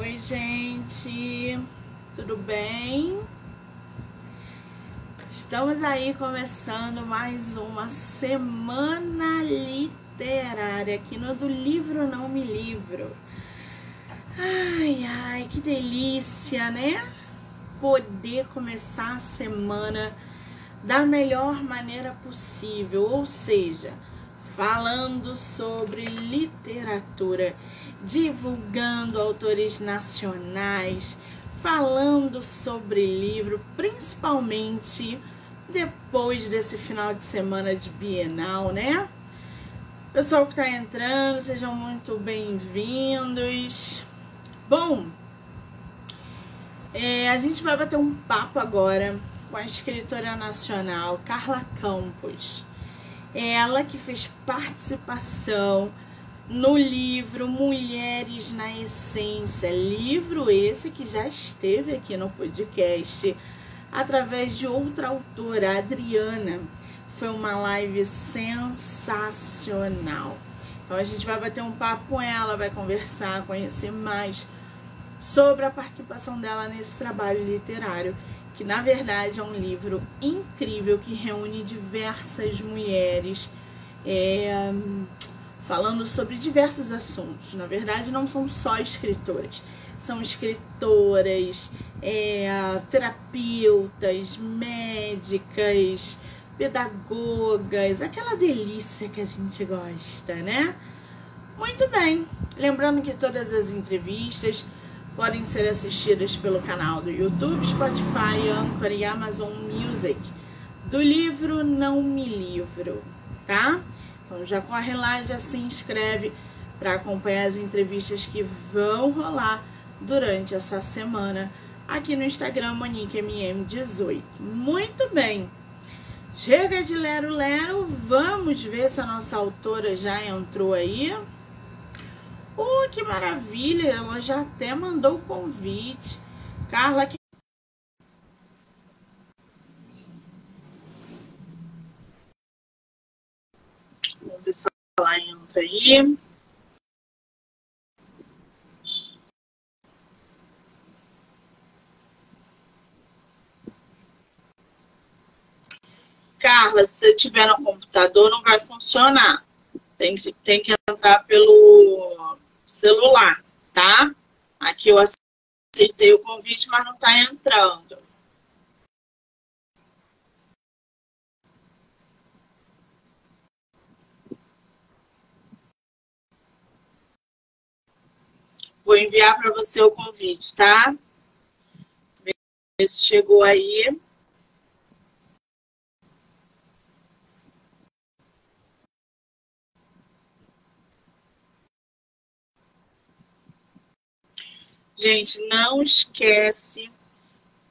Oi, gente, tudo bem? Estamos aí começando mais uma semana literária aqui no do Livro Não Me Livro. Ai, ai, que delícia, né? Poder começar a semana da melhor maneira possível, ou seja, falando sobre literatura, divulgando autores nacionais, falando sobre livro, principalmente depois desse final de semana de Bienal, né? Pessoal que está entrando, sejam muito bem-vindos. Bom, é, a gente vai bater um papo agora com a escritora nacional Carla Campos. Ela que fez participação no livro Mulheres na Essência, livro esse que já esteve aqui no podcast através de outra autora, Adriana. Foi uma live sensacional. Então a gente vai bater um papo com ela, vai conversar, conhecer mais sobre a participação dela nesse trabalho literário que na verdade é um livro incrível que reúne diversas mulheres é, falando sobre diversos assuntos. Na verdade, não são só escritoras, são escritoras, é, terapeutas, médicas, pedagogas, aquela delícia que a gente gosta, né? Muito bem, lembrando que todas as entrevistas podem ser assistidas pelo canal do YouTube, Spotify, Anchor e Amazon Music, do livro Não Me Livro, tá? Então já corre lá, já se inscreve para acompanhar as entrevistas que vão rolar durante essa semana aqui no Instagram MoniqueMM18. Muito bem. Chega de lero lero, vamos ver se a nossa autora já entrou aí. Oh, que maravilha! Ela já até mandou o convite. Carla, que Vamos ver se ela entra aí. Carla, se você tiver no computador, não vai funcionar. Tem que, tem que entrar pelo celular, tá? Aqui eu aceitei o convite, mas não está entrando. Vou enviar para você o convite, tá? Ver se chegou aí. Gente, não esquece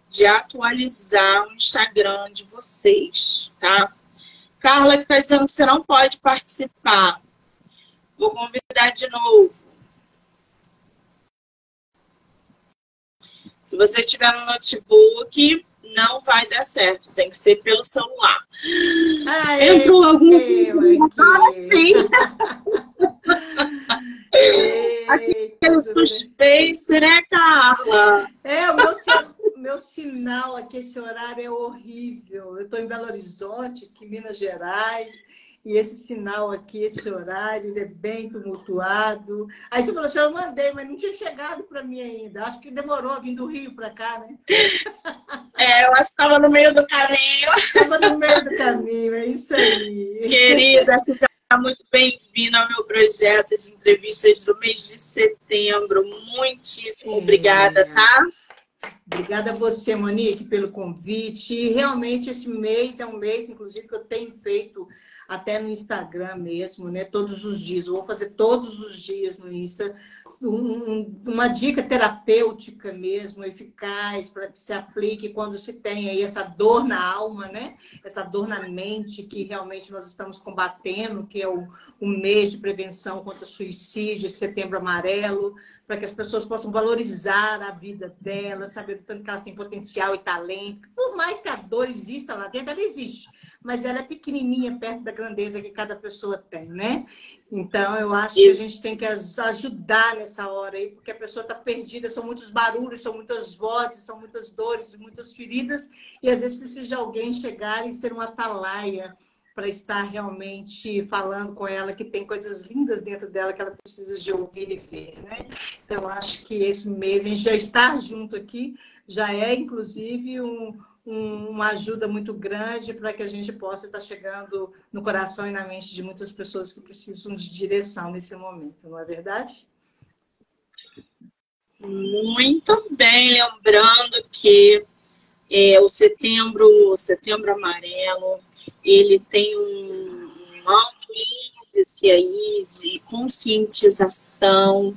de atualizar o Instagram de vocês, tá? Carla que está dizendo que você não pode participar. Vou convidar de novo. Se você tiver no notebook, não vai dar certo. Tem que ser pelo celular. Ai, Entrou algum. Agora sim. Aquele suspense, né, Carla? É, o meu, meu sinal aqui, esse horário é horrível. Eu estou em Belo Horizonte, aqui em Minas Gerais, e esse sinal aqui, esse horário, ele é bem tumultuado. Aí você falou assim, eu mandei, mas não tinha chegado para mim ainda. Acho que demorou a vir do Rio para cá, né? É, eu acho que estava no meio do caminho. Estava no meio do caminho, é isso aí. Querida, seja muito bem-vinda ao meu projeto de entrevistas do mês de setembro. Muitíssimo é. obrigada, tá? Obrigada a você, Monique, pelo convite. Realmente esse mês é um mês, inclusive, que eu tenho feito até no Instagram mesmo, né? Todos os dias. Eu vou fazer todos os dias no Insta um, uma dica terapêutica mesmo, eficaz, para que se aplique quando se tem aí essa dor na alma, né? Essa dor na mente que realmente nós estamos combatendo, que é o, o mês de prevenção contra o suicídio, setembro amarelo, para que as pessoas possam valorizar a vida delas, saber tanto que elas têm potencial e talento. Por mais que a dor exista lá dentro, ela existe mas ela é pequenininha perto da grandeza que cada pessoa tem, né? Então, eu acho Isso. que a gente tem que ajudar nessa hora aí, porque a pessoa está perdida, são muitos barulhos, são muitas vozes, são muitas dores, muitas feridas, e às vezes precisa de alguém chegar e ser uma atalaia para estar realmente falando com ela que tem coisas lindas dentro dela que ela precisa de ouvir e ver, né? Então acho que esse mês a gente já está junto aqui, já é inclusive um, um, uma ajuda muito grande para que a gente possa estar chegando no coração e na mente de muitas pessoas que precisam de direção nesse momento, não é verdade? Muito bem, lembrando que é, o setembro, o setembro amarelo ele tem um, um alto índice aí de conscientização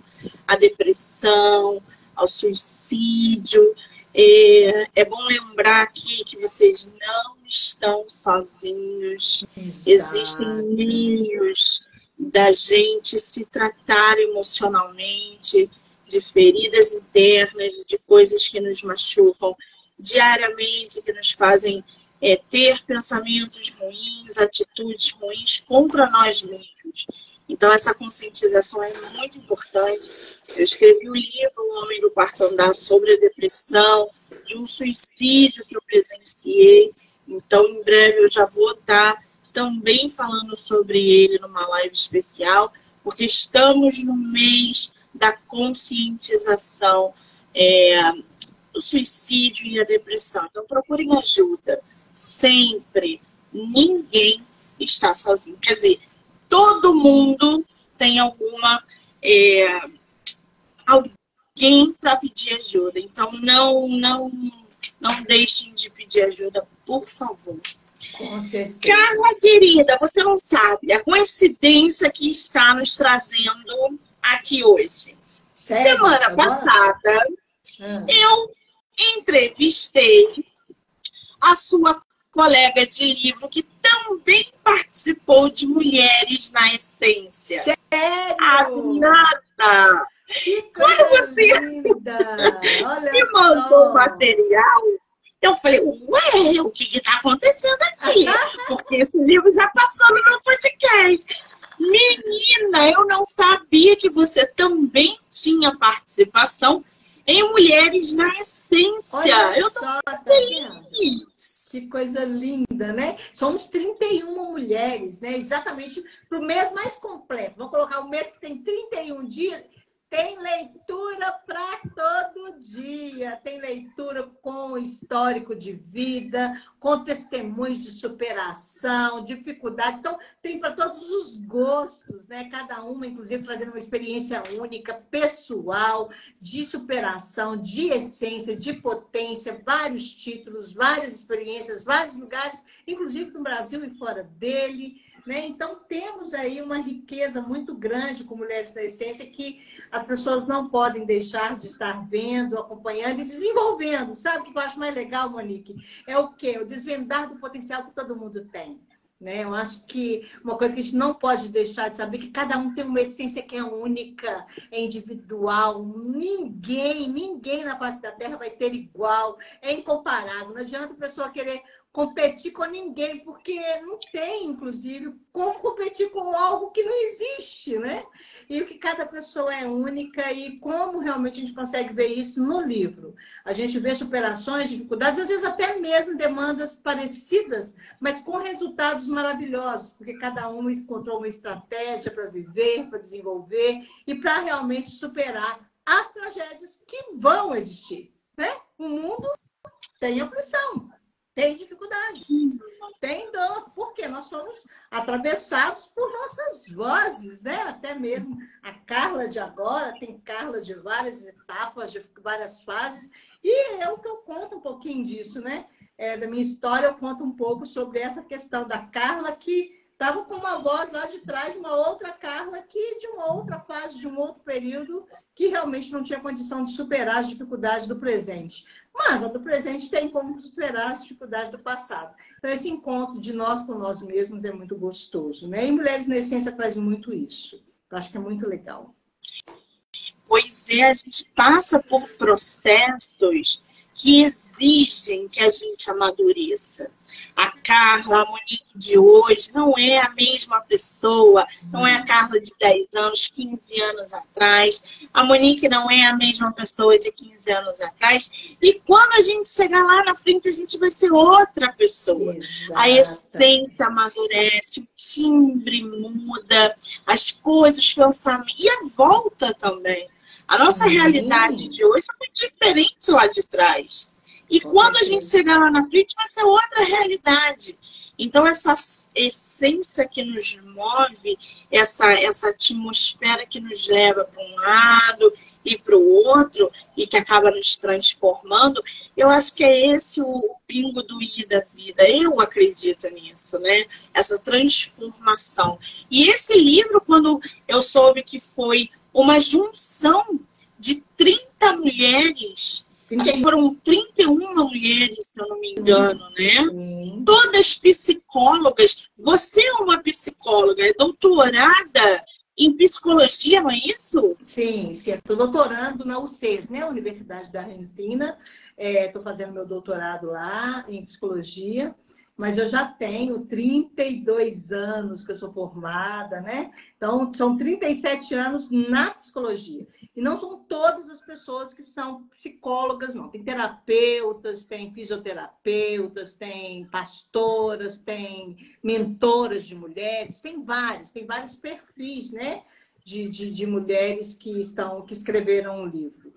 à depressão, ao suicídio. É, é bom lembrar aqui que vocês não estão sozinhos. Exato. Existem meios da gente se tratar emocionalmente de feridas internas, de coisas que nos machucam diariamente, que nos fazem é, ter pensamentos ruins, atitudes ruins contra nós mesmos. Então, essa conscientização é muito importante. Eu escrevi o um livro O Homem do Quarto Andar sobre a depressão, de um suicídio que eu presenciei. Então, em breve, eu já vou estar também falando sobre ele numa live especial, porque estamos no mês da conscientização é, do suicídio e a depressão. Então, procurem ajuda sempre. Ninguém está sozinho. Quer dizer, todo mundo tem alguma. É, alguém para pedir ajuda. Então, não, não, não deixem de pedir ajuda, por favor. Com certeza. Carla, querida, você não sabe a coincidência que está nos trazendo aqui hoje. Sério? Semana Agora? passada, hum. eu entrevistei a sua colega de livro que também participou de Mulheres na Essência. Sério? A Nada. Que coisa você me mandou material, eu falei, ué, o que está acontecendo aqui? Porque esse livro já passou no meu podcast. Menina, eu não sabia que você também tinha participação em Mulheres na Essência. Olha eu tô só, tá feliz. Que coisa linda, né? Somos 31 mulheres, né? Exatamente para o mês mais completo. Vamos colocar o mês que tem 31 dias tem leitura para todo dia, tem leitura com histórico de vida, com testemunhos de superação, dificuldade. Então, tem para todos os gostos, né? Cada uma, inclusive, trazendo uma experiência única, pessoal, de superação, de essência, de potência, vários títulos, várias experiências, vários lugares, inclusive no Brasil e fora dele. Né? Então, temos aí uma riqueza muito grande com Mulheres da Essência que as pessoas não podem deixar de estar vendo, acompanhando e desenvolvendo. Sabe o que eu acho mais legal, Monique? É o quê? O desvendar do potencial que todo mundo tem. Né? Eu acho que uma coisa que a gente não pode deixar de saber é que cada um tem uma essência que é única, é individual. Ninguém, ninguém na face da Terra vai ter igual, é incomparável. Não adianta a pessoa querer competir com ninguém, porque não tem, inclusive, como competir com algo que não existe, né? E que cada pessoa é única e como realmente a gente consegue ver isso no livro. A gente vê superações, dificuldades, às vezes até mesmo demandas parecidas, mas com resultados maravilhosos, porque cada um encontrou uma estratégia para viver, para desenvolver e para realmente superar as tragédias que vão existir, né? O mundo tem aflição, tem dificuldade, tem dor, porque nós somos atravessados por nossas vozes, né? Até mesmo a Carla de agora tem Carla de várias etapas, de várias fases, e é o que eu conto um pouquinho disso, né? É, da minha história, eu conto um pouco sobre essa questão da Carla que estava com uma voz lá de trás uma outra Carla que uma outra fase, de um outro período, que realmente não tinha condição de superar as dificuldades do presente. Mas a do presente tem como superar as dificuldades do passado. Então, esse encontro de nós com nós mesmos é muito gostoso. Né? E Mulheres na Essência traz muito isso. Eu acho que é muito legal. Pois é, a gente passa por processos que exigem que a gente amadureça. A Carla, a Monique de hoje, não é a mesma pessoa, não é a Carla de 10 anos, 15 anos atrás. A Monique não é a mesma pessoa de 15 anos atrás. E quando a gente chegar lá na frente, a gente vai ser outra pessoa. Exato. A essência amadurece, o timbre muda, as coisas, os pensamentos. E a volta também. A nossa Sim. realidade de hoje é muito diferente lá de trás. E quando a gente chegar lá na frente, vai ser outra realidade. Então, essa essência que nos move, essa, essa atmosfera que nos leva para um lado e para o outro, e que acaba nos transformando, eu acho que é esse o pingo do i da vida. Eu acredito nisso, né? Essa transformação. E esse livro, quando eu soube que foi uma junção de 30 mulheres Acho que foram 31 mulheres, se eu não me engano, né? Todas psicólogas. Você é uma psicóloga, é doutorada em psicologia, não é isso? Sim, sim. Estou doutorando na UCES, né? Universidade da Argentina. Estou é, fazendo meu doutorado lá em psicologia mas eu já tenho 32 anos que eu sou formada, né? Então, são 37 anos na psicologia. E não são todas as pessoas que são psicólogas, não. Tem terapeutas, tem fisioterapeutas, tem pastoras, tem mentoras de mulheres, tem vários, tem vários perfis, né? De, de, de mulheres que estão que escreveram um livro.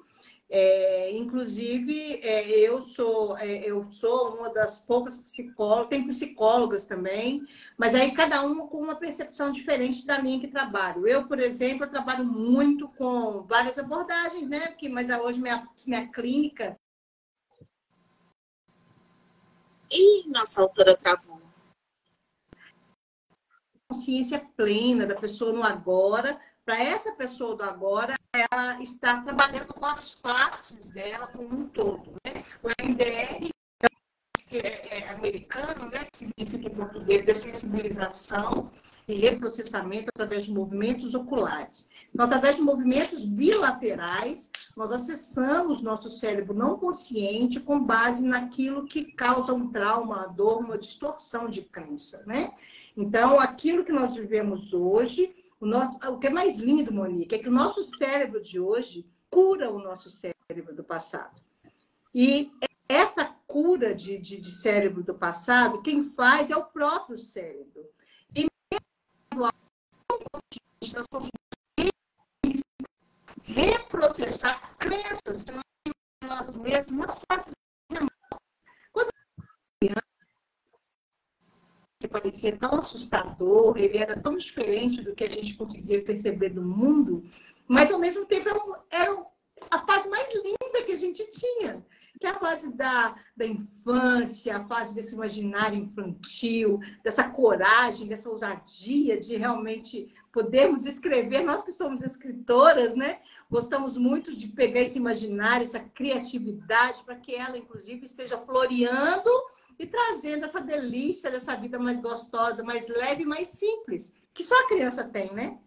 É, inclusive, é, eu, sou, é, eu sou uma das poucas psicólogas, tem psicólogas também, mas aí cada uma com uma percepção diferente da minha que trabalho. Eu, por exemplo, eu trabalho muito com várias abordagens, né? Que, mas hoje minha, minha clínica. E nossa autora travou. Consciência plena da pessoa no agora, para essa pessoa do agora, ela está trabalhando com as faces dela como um todo. Né? O MDR, que é, é americano, né? que significa em português dessensibilização e reprocessamento através de movimentos oculares. Então, através de movimentos bilaterais, nós acessamos nosso cérebro não consciente com base naquilo que causa um trauma, uma dor, uma distorção de crença. Né? Então, aquilo que nós vivemos hoje o, nosso, o que é mais lindo, Monique, é que o nosso cérebro de hoje cura o nosso cérebro do passado. E essa cura de, de, de cérebro do passado, quem faz é o próprio cérebro. E nós conseguimos reprocessar crenças que nós mesmos fazemos que parecia tão assustador, ele era tão diferente do que a gente conseguia perceber do mundo, mas ao mesmo tempo era, a fase mais linda que a gente tinha, que é a fase da, da infância, a fase desse imaginário infantil, dessa coragem, dessa ousadia de realmente podermos escrever. Nós que somos escritoras, né? Gostamos muito de pegar esse imaginário, essa criatividade, para que ela, inclusive, esteja floreando e trazendo essa delícia dessa vida mais gostosa, mais leve, mais simples, que só a criança tem, né?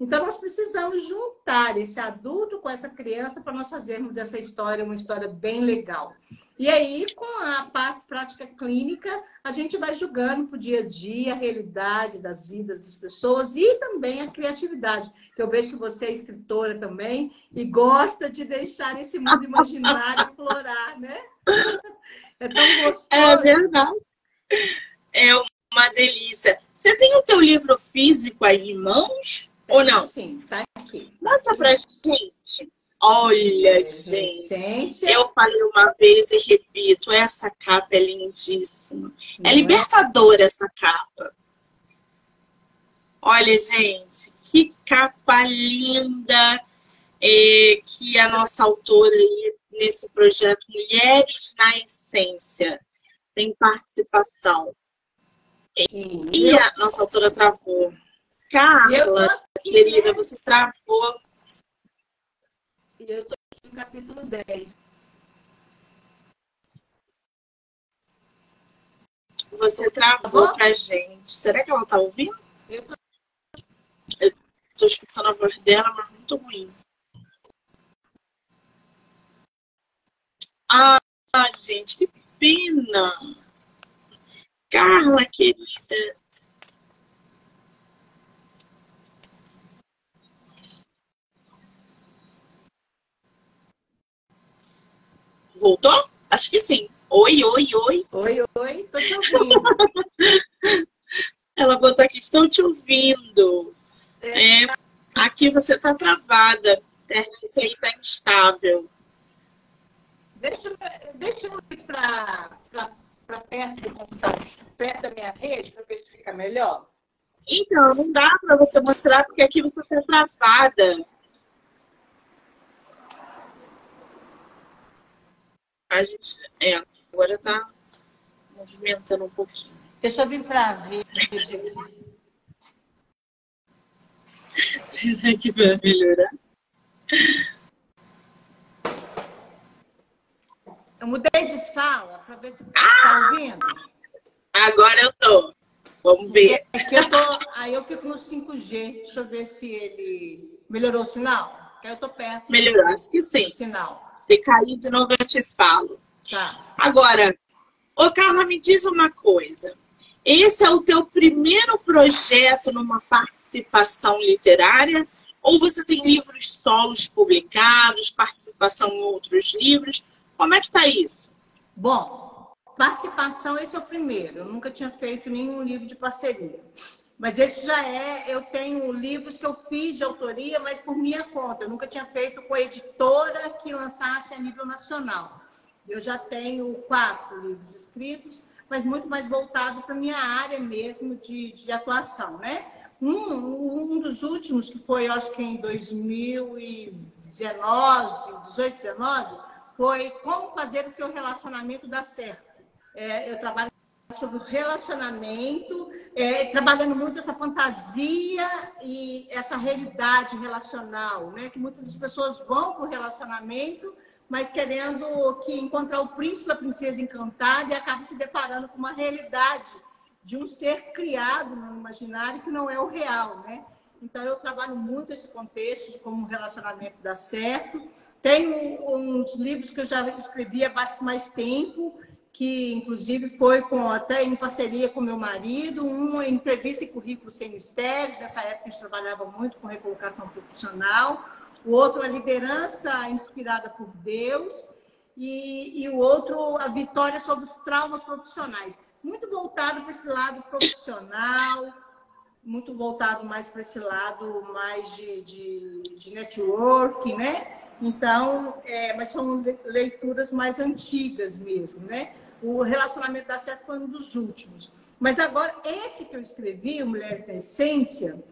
Então, nós precisamos juntar esse adulto com essa criança para nós fazermos essa história uma história bem legal. E aí, com a parte prática clínica, a gente vai julgando para o dia a dia a realidade das vidas das pessoas e também a criatividade. Eu vejo que você é escritora também e gosta de deixar esse mundo imaginário florar, né? É tão gostoso. É verdade. É uma delícia. Você tem o teu livro físico aí em mãos? Ou não? Sim, tá aqui. Mostra pra gente. Olha, gente. Eu falei uma vez e repito, essa capa é lindíssima. É libertadora essa capa. Olha, gente, que capa linda é, que a nossa autora aí nesse projeto Mulheres na Essência tem participação. E a nossa autora travou. Carla, querida, você travou. E eu estou aqui no capítulo 10. Você travou tá pra gente. Será que ela tá ouvindo? Eu tô... Eu tô escutando a voz dela, mas muito ruim. Ah, gente, que pena. Carla, querida. Voltou? Acho que sim. Oi, oi, oi. Oi, oi, tô te ouvindo. Ela botou aqui, estou te ouvindo. É. É, aqui você está travada. A internet aí está instável. Deixa, deixa eu ir para perto do computador, perto da minha rede, para ver se fica melhor. Então, não dá para você mostrar porque aqui você está travada. A gente, é, agora está movimentando um pouquinho. Deixa eu vir para a rede Será que vai melhorar? Eu mudei de sala para ver se está ah! ouvindo. Agora eu tô. Vamos ver. É que eu tô, aí eu fico no 5G. Deixa eu ver se ele melhorou o sinal. Que aí eu tô perto. Melhorou, acho que sim. Sinal. Se cair de novo, eu te falo. Tá. Agora, ô Carla, me diz uma coisa. Esse é o teu primeiro projeto numa participação literária? Ou você tem livros solos publicados, participação em outros livros? Como é que está isso? Bom, participação, esse é o primeiro. Eu nunca tinha feito nenhum livro de parceria. Mas esse já é, eu tenho livros que eu fiz de autoria, mas por minha conta. Eu nunca tinha feito com a editora que lançasse a nível nacional. Eu já tenho quatro livros escritos, mas muito mais voltado para minha área mesmo de, de atuação, né? Um, um dos últimos, que foi, acho que em 2019, 18, 19, foi como fazer o seu relacionamento dar certo. É, eu trabalho sobre o relacionamento, é, trabalhando muito essa fantasia e essa realidade relacional, né? Que muitas pessoas vão para o relacionamento, mas querendo que encontrar o príncipe, a princesa encantada e acabam se deparando com uma realidade de um ser criado no imaginário que não é o real, né? Então, eu trabalho muito esse contexto de como o relacionamento dá certo. Tenho uns livros que eu já escrevi há bastante mais tempo, que inclusive foi com, até em parceria com meu marido, uma entrevista e currículo sem mistérios, nessa época a gente trabalhava muito com recolocação profissional, o outro a liderança inspirada por Deus, e, e o outro a vitória sobre os traumas profissionais. Muito voltado para esse lado profissional, muito voltado mais para esse lado mais de, de, de network, né? Então, é, mas são leituras mais antigas mesmo, né? O relacionamento da certo foi um dos últimos. Mas agora, esse que eu escrevi, Mulheres da Essência,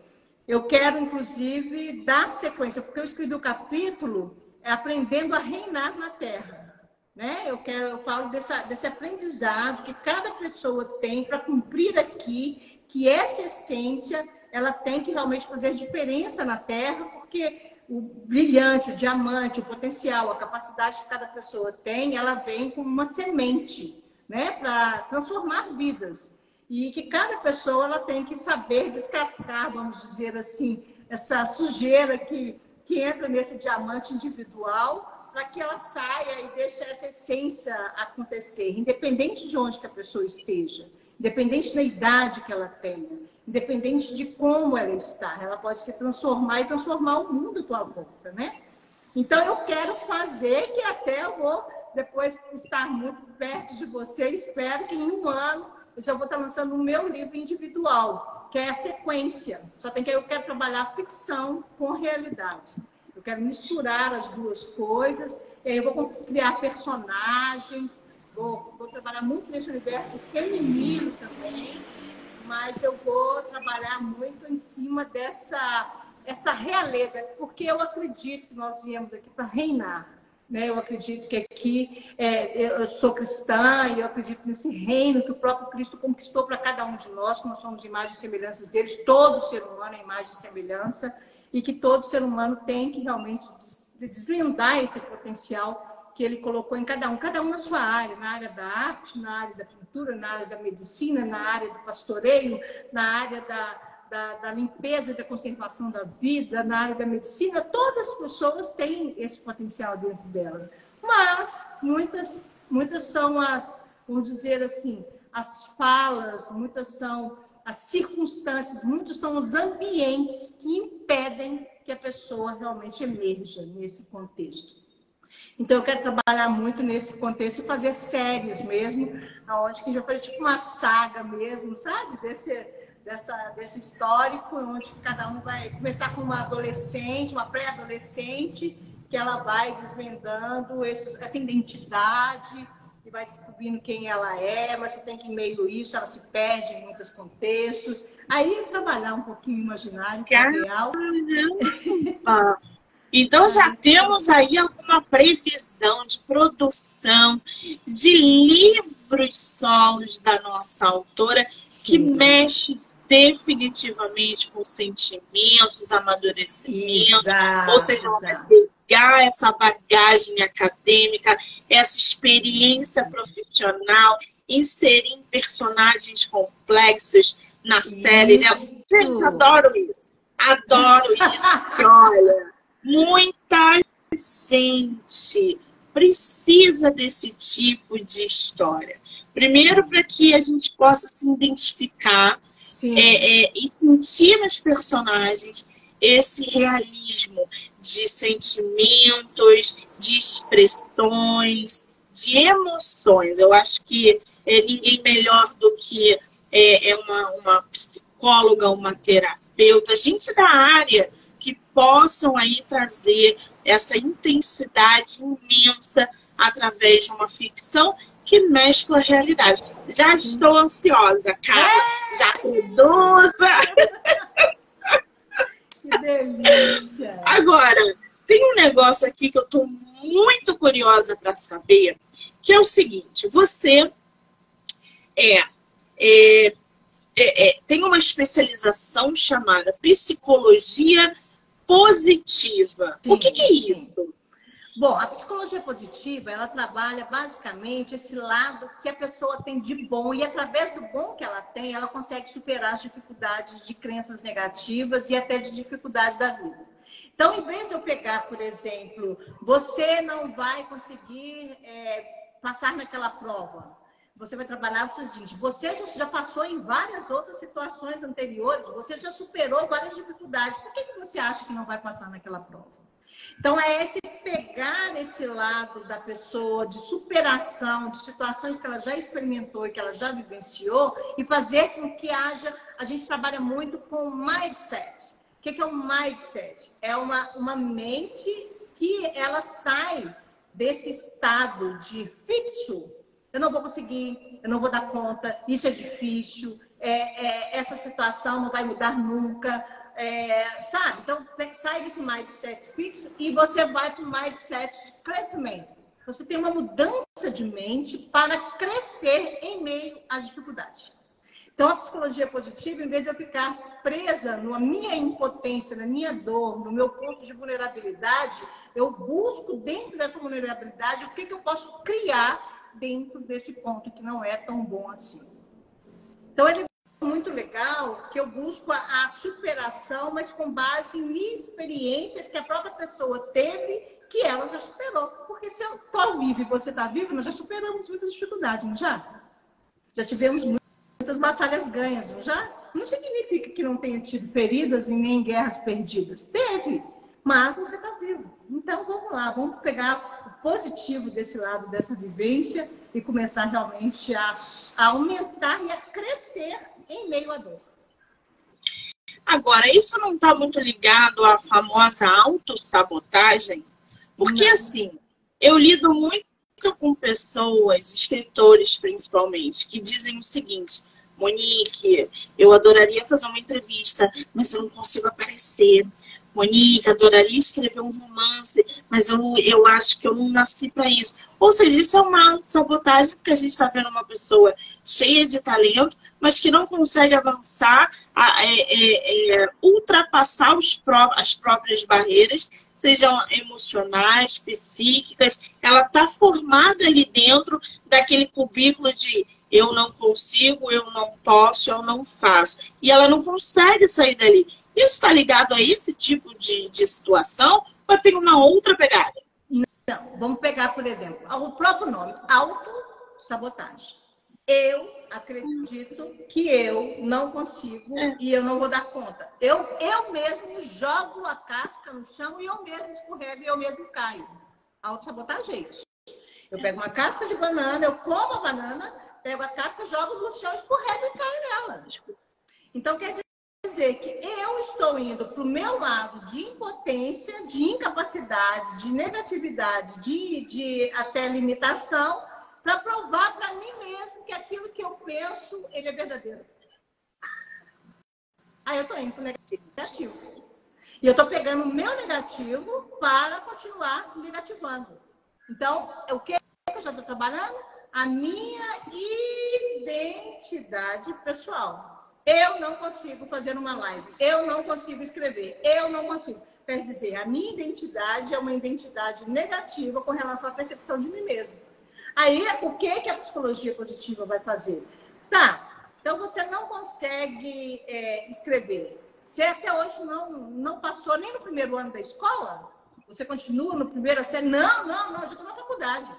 eu quero, inclusive, dar sequência, porque eu escrevi o capítulo é, Aprendendo a Reinar na Terra. Né? Eu, quero, eu falo dessa, desse aprendizado que cada pessoa tem para cumprir aqui que essa essência ela tem que realmente fazer diferença na Terra, porque o brilhante, o diamante, o potencial, a capacidade que cada pessoa tem, ela vem como uma semente, né, para transformar vidas. E que cada pessoa ela tem que saber descascar, vamos dizer assim, essa sujeira que, que entra nesse diamante individual, para que ela saia e deixe essa essência acontecer, independente de onde que a pessoa esteja independente da idade que ela tenha, independente de como ela está, ela pode se transformar e transformar o mundo à tua volta, né? Então eu quero fazer que até eu vou depois estar muito perto de você, espero que em um ano eu já vou estar lançando o meu livro individual, que é a sequência. Só tem que eu quero trabalhar ficção com realidade. Eu quero misturar as duas coisas, e aí eu vou criar personagens, Vou, vou trabalhar muito nesse universo feminino também, mas eu vou trabalhar muito em cima dessa essa realeza, porque eu acredito que nós viemos aqui para reinar. Né? Eu acredito que aqui é, eu sou cristã e eu acredito nesse reino que o próprio Cristo conquistou para cada um de nós, que nós somos imagens e semelhanças deles, todo ser humano é imagem e semelhança, e que todo ser humano tem que realmente desvendar esse potencial que ele colocou em cada um, cada um na sua área, na área da arte, na área da pintura, na área da medicina, na área do pastoreio, na área da, da, da, limpeza e da conservação da vida, na área da medicina, todas as pessoas têm esse potencial dentro delas. Mas muitas muitas são as, vamos dizer assim, as falas, muitas são as circunstâncias, muitos são os ambientes que impedem que a pessoa realmente emerja nesse contexto. Então, eu quero trabalhar muito nesse contexto e fazer séries mesmo, onde que a gente vai fazer tipo uma saga mesmo, sabe? Desse, dessa, desse histórico, onde cada um vai começar com uma adolescente, uma pré-adolescente, que ela vai desvendando essa identidade e vai descobrindo quem ela é, mas você tem que, em meio isso, ela se perde em muitos contextos. Aí, trabalhar um pouquinho o imaginário, que é real. Então já temos aí alguma previsão de produção de livros solos da nossa autora Sim. que mexe definitivamente com sentimentos, amadurecimento, exato, ou seja, ela vai pegar essa bagagem acadêmica, essa experiência profissional, inserir personagens complexos na série. Né? Gente, adoro isso. Adoro isso. olha, Muita gente precisa desse tipo de história. Primeiro, para que a gente possa se identificar é, é, e sentir nos personagens esse realismo de sentimentos, de expressões, de emoções. Eu acho que é, ninguém melhor do que é, é uma, uma psicóloga, uma terapeuta, gente da área possam aí trazer essa intensidade imensa através de uma ficção que mescla a realidade. Já estou ansiosa, cara. Já produza. Que delícia. Agora, tem um negócio aqui que eu estou muito curiosa para saber, que é o seguinte: você é, é, é, é tem uma especialização chamada psicologia positiva. Sim, o que, que é isso? Sim. Bom, a psicologia positiva, ela trabalha basicamente esse lado que a pessoa tem de bom e através do bom que ela tem, ela consegue superar as dificuldades de crenças negativas e até de dificuldades da vida. Então, em vez de eu pegar, por exemplo, você não vai conseguir é, passar naquela prova, você vai trabalhar o seguinte: você já passou em várias outras situações anteriores, você já superou várias dificuldades. Por que, que você acha que não vai passar naquela prova? Então, é esse pegar esse lado da pessoa de superação, de situações que ela já experimentou e que ela já vivenciou, e fazer com que haja. A gente trabalha muito com mindset. O que é um mindset? É uma, uma mente que ela sai desse estado de fixo eu não vou conseguir, eu não vou dar conta, isso é difícil, é, é, essa situação não vai mudar nunca, é, sabe? Então, sai desse mindset fixo e você vai para o mindset de crescimento. Você tem uma mudança de mente para crescer em meio às dificuldades. Então, a psicologia positiva, em vez de eu ficar presa na minha impotência, na minha dor, no meu ponto de vulnerabilidade, eu busco dentro dessa vulnerabilidade o que, que eu posso criar dentro desse ponto que não é tão bom assim. Então, ele é muito legal que eu busco a, a superação, mas com base em experiências que a própria pessoa teve que ela já superou. Porque se eu estou vivo e você está vivo, nós já superamos muitas dificuldades, não já? Já tivemos muitas batalhas ganhas, não já? Não significa que não tenha tido feridas e nem guerras perdidas. Teve, mas você está vivo. Então vamos lá, vamos pegar positivo desse lado dessa vivência e começar realmente a, a aumentar e a crescer em meio à dor. Agora, isso não está muito ligado à famosa autossabotagem? Porque, não. assim, eu lido muito com pessoas, escritores principalmente, que dizem o seguinte: Monique, eu adoraria fazer uma entrevista, mas eu não consigo aparecer. Monique, adoraria escrever um romance, mas eu, eu acho que eu não nasci para isso. Ou seja, isso é uma sabotagem, porque a gente está vendo uma pessoa cheia de talento, mas que não consegue avançar, a, é, é, é, ultrapassar pró as próprias barreiras, sejam emocionais, psíquicas. Ela está formada ali dentro daquele cubículo de eu não consigo, eu não posso, eu não faço. E ela não consegue sair dali. Isso está ligado a esse tipo de, de situação ou tem uma outra pegada? Então, vamos pegar, por exemplo, o próprio nome, autossabotagem. Eu acredito que eu não consigo é. e eu não vou dar conta. Eu, eu mesmo jogo a casca no chão e eu mesmo escorrego e eu mesmo caio. Autossabotagem, gente. Eu pego uma casca de banana, eu como a banana, pego a casca, jogo no chão, escorrego e caio nela. Então, quer dizer que eu estou indo para o meu lado de impotência, de incapacidade, de negatividade, de, de até limitação, para provar para mim mesmo que aquilo que eu penso, ele é verdadeiro. Aí eu estou indo para o negativo. E eu estou pegando o meu negativo para continuar negativando. Então, o que eu já estou trabalhando? A minha identidade pessoal. Eu não consigo fazer uma live. Eu não consigo escrever. Eu não consigo. Quer dizer, a minha identidade é uma identidade negativa com relação à percepção de mim mesmo. Aí, o que, que a psicologia positiva vai fazer? Tá, então você não consegue é, escrever. Você até hoje não, não passou nem no primeiro ano da escola? Você continua no primeiro ano? Não, não, não, eu estou na faculdade.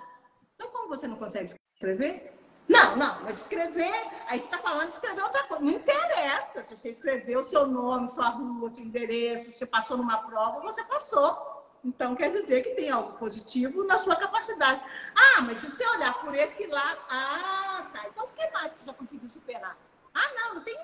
Então, como você não consegue escrever? Não, não, mas escrever, aí você está falando de escrever outra coisa. Não interessa se você escreveu seu nome, sua rua, seu endereço, você passou numa prova, você passou. Então quer dizer que tem algo positivo na sua capacidade. Ah, mas se você olhar por esse lado, ah, tá. Então o que mais que você conseguiu superar? Ah, não, não tem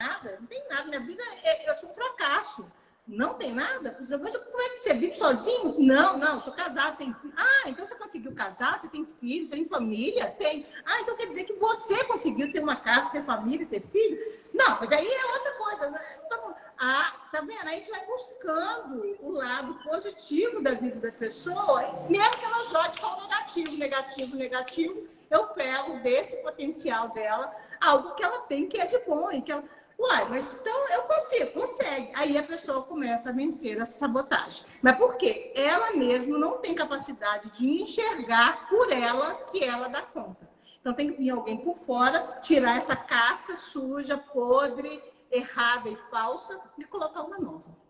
nada, não tem nada. Minha vida, é, eu sou um fracasso. Não tem nada? Como é que você vive sozinho? Não, não, sou casado, tenho filho. Ah, então você conseguiu casar, você tem filho, você tem família? Tem. Ah, então quer dizer que você conseguiu ter uma casa, ter família, ter filho? Não, mas aí é outra coisa. Né? Então, ah, tá vendo? A gente vai buscando o lado positivo da vida da pessoa, mesmo que ela jogue só o negativo, negativo, negativo, eu pego desse potencial dela algo que ela tem que é de bom e que ela Uai, mas então eu consigo, consegue. Aí a pessoa começa a vencer essa sabotagem. Mas por quê? Ela mesma não tem capacidade de enxergar por ela que ela dá conta. Então tem que vir alguém por fora, tirar essa casca suja, podre, errada e falsa e colocar uma nova.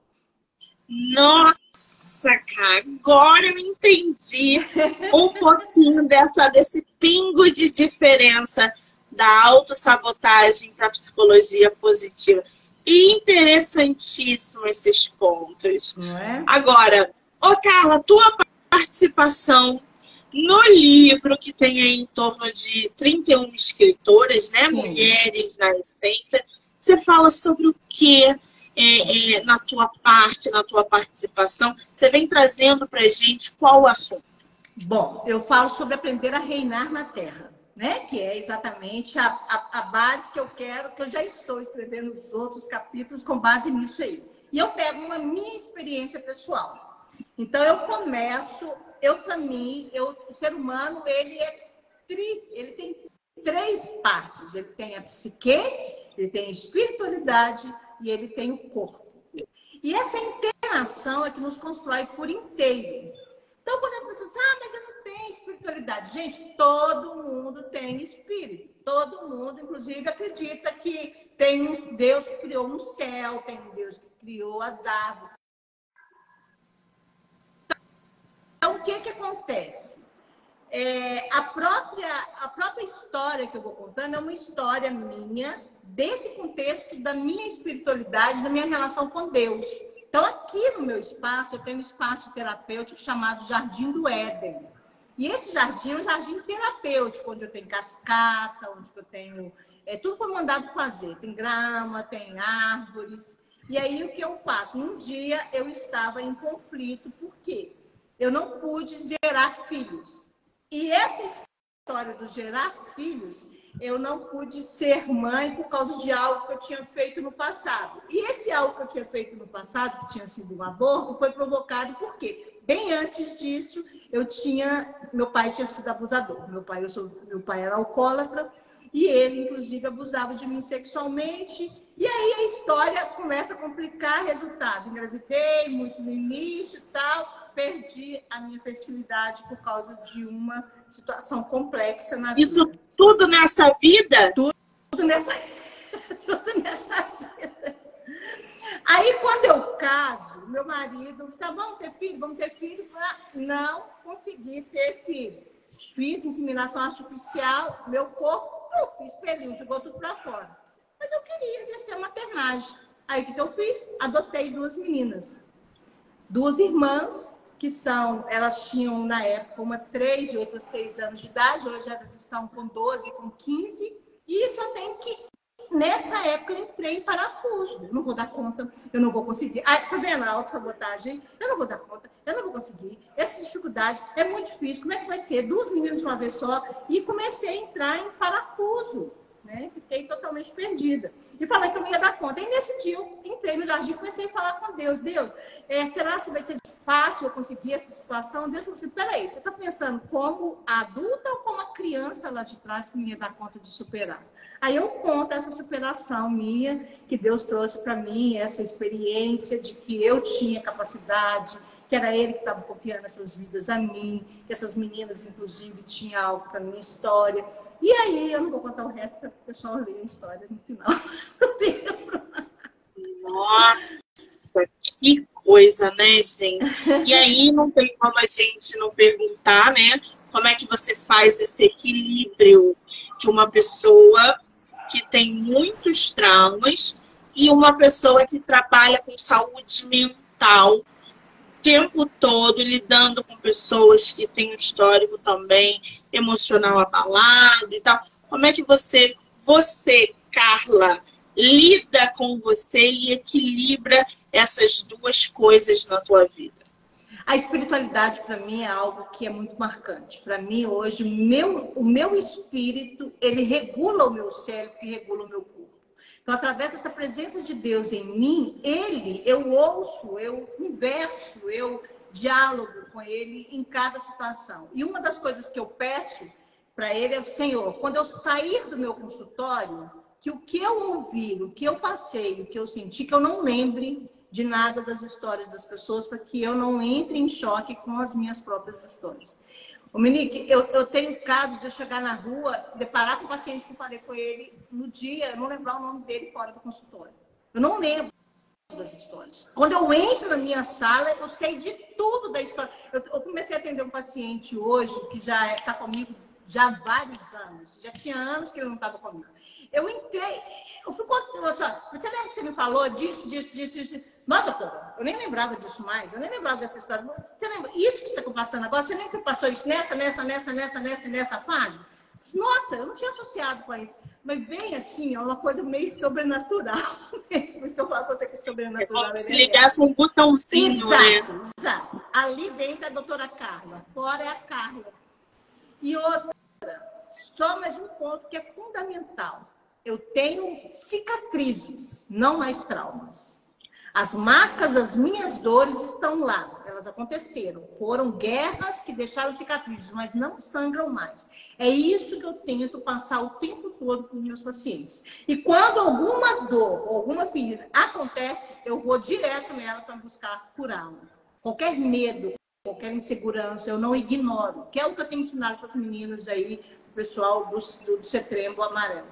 Nossa, cara, agora eu entendi um pouquinho dessa, desse pingo de diferença da autossabotagem para a psicologia positiva. Interessantíssimo esses pontos. É? Agora, ô Carla, tua participação no livro, que tem em torno de 31 escritoras, né? Sim. Mulheres na essência, você fala sobre o que é, é, na tua parte, na tua participação? Você vem trazendo para gente qual o assunto? Bom, eu falo sobre aprender a reinar na Terra né? Que é exatamente a, a, a, base que eu quero, que eu já estou escrevendo os outros capítulos com base nisso aí. E eu pego uma minha experiência pessoal. Então eu começo, eu para mim, eu, o ser humano ele é tri, ele tem três partes. Ele tem a psique, ele tem a espiritualidade e ele tem o corpo. E essa interação é que nos constrói por inteiro. Então, quando pessoa diz, ah, mas eu não espiritualidade. Gente, todo mundo tem espírito. Todo mundo, inclusive, acredita que tem um Deus que criou um céu, tem um Deus que criou as árvores. Então, o que, que acontece? É, a, própria, a própria história que eu vou contando é uma história minha, desse contexto da minha espiritualidade, da minha relação com Deus. Então, aqui no meu espaço, eu tenho um espaço terapêutico chamado Jardim do Éden. E esse jardim é um jardim terapêutico, onde eu tenho cascata, onde eu tenho. É, tudo foi mandado fazer. Tem grama, tem árvores. E aí, o que eu faço? Um dia eu estava em conflito, por quê? Eu não pude gerar filhos. E essa história do gerar filhos eu não pude ser mãe por causa de algo que eu tinha feito no passado. E esse algo que eu tinha feito no passado, que tinha sido um aborto, foi provocado por quê? Bem antes disso, eu tinha, meu pai tinha sido abusador. Meu pai, eu sou, meu pai era alcoólatra e ele, inclusive, abusava de mim sexualmente. E aí a história começa a complicar, resultado, engravidei muito no início, tal, perdi a minha fertilidade por causa de uma situação complexa na vida. Isso tudo nessa vida? Tudo, tudo nessa, tudo nessa vida. Aí, quando eu caso, meu marido, tá, vamos ter filho, vamos ter filho. Ah, não consegui ter filho. Fiz inseminação artificial, meu corpo, uf, expeliu, jogou tudo para fora. Mas eu queria exercer a maternagem. Aí o que, que eu fiz? Adotei duas meninas. Duas irmãs, que são, elas tinham na época uma 3 e outra 6 anos de idade, hoje elas estão com 12, com 15, e só tem que Nessa época eu entrei em parafuso. Eu não vou dar conta, eu não vou conseguir. Ah, tá vendo a autossabotagem? Eu não vou dar conta, eu não vou conseguir. Essa dificuldade é muito difícil. Como é que vai ser? Duas meninas de uma vez só. E comecei a entrar em parafuso. Né? Fiquei totalmente perdida. E falei que eu não ia dar conta. E nesse dia eu entrei no jardim e comecei a falar com Deus. Deus, é, será que vai ser fácil eu conseguir essa situação? Deus falou assim, peraí, você está pensando como adulta ou como a criança lá de trás que não ia dar conta de superar? Aí eu conto essa superação minha, que Deus trouxe para mim, essa experiência de que eu tinha capacidade, que era Ele que estava confiando essas vidas a mim, que essas meninas, inclusive, tinham algo para minha história. E aí, eu não vou contar o resto para o pessoal ler a história no final do livro. Nossa, que coisa, né, gente? E aí não tem como a gente não perguntar, né? Como é que você faz esse equilíbrio de uma pessoa que tem muitos traumas e uma pessoa que trabalha com saúde mental o tempo todo, lidando com pessoas que têm um histórico também emocional abalado e tal. Como é que você, você, Carla, lida com você e equilibra essas duas coisas na tua vida? A espiritualidade para mim é algo que é muito marcante. Para mim hoje, meu, o meu espírito ele regula o meu cérebro e regula o meu corpo. Então, através dessa presença de Deus em mim, ele, eu ouço, eu converso, eu diálogo com ele em cada situação. E uma das coisas que eu peço para ele é o Senhor, quando eu sair do meu consultório, que o que eu ouvi, o que eu passei, o que eu senti, que eu não lembre de nada das histórias das pessoas para que eu não entre em choque com as minhas próprias histórias. O Monique, eu, eu tenho caso de eu chegar na rua, deparar com um paciente que eu falei com ele no dia, eu não lembrar o nome dele fora do consultório. Eu não lembro das histórias. Quando eu entro na minha sala, eu sei de tudo da história. Eu, eu comecei a atender um paciente hoje que já está comigo já há vários anos. Já tinha anos que ele não estava comigo. Eu entrei, eu fui contando, você lembra que você me falou disso, disso, disso, disso? Não, doutora, eu nem lembrava disso mais, eu nem lembrava dessa história. Você lembra? Isso que você está passando agora, você lembra que passou isso nessa, nessa, nessa, nessa, nessa, nessa fase? Nossa, eu não tinha associado com isso. Mas bem assim, é uma coisa meio sobrenatural. Por isso que eu falo com você que é sobrenatural. É como se ligasse um botãozinho, exato, né? Exato. Ali dentro é a doutora Carla, fora é a Carla. E outra, só mais um ponto que é fundamental. Eu tenho cicatrizes, não mais traumas. As marcas das minhas dores estão lá, elas aconteceram. Foram guerras que deixaram cicatrizes, mas não sangram mais. É isso que eu tento passar o tempo todo com meus pacientes. E quando alguma dor alguma ferida acontece, eu vou direto nela para buscar curá-la. Qualquer medo, qualquer insegurança, eu não ignoro. Que é o que eu tenho ensinado para as meninas aí, o pessoal do, do, do Amarelo.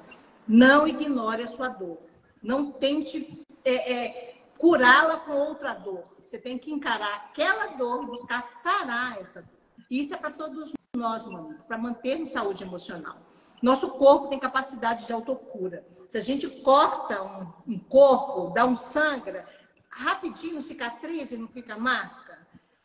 Não ignore a sua dor. Não tente é, é, curá-la com outra dor. Você tem que encarar aquela dor e buscar sarar essa dor. Isso é para todos nós, mano, para mantermos saúde emocional. Nosso corpo tem capacidade de autocura. Se a gente corta um, um corpo, dá um sangra, rapidinho cicatriza e não fica marca.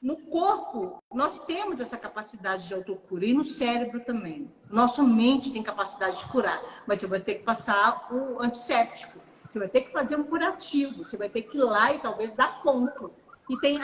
No corpo, nós temos essa capacidade de autocura e no cérebro também. Nossa mente tem capacidade de curar, mas você vai ter que passar o antisséptico. Você vai ter que fazer um curativo, você vai ter que ir lá e talvez dar ponto. E tem,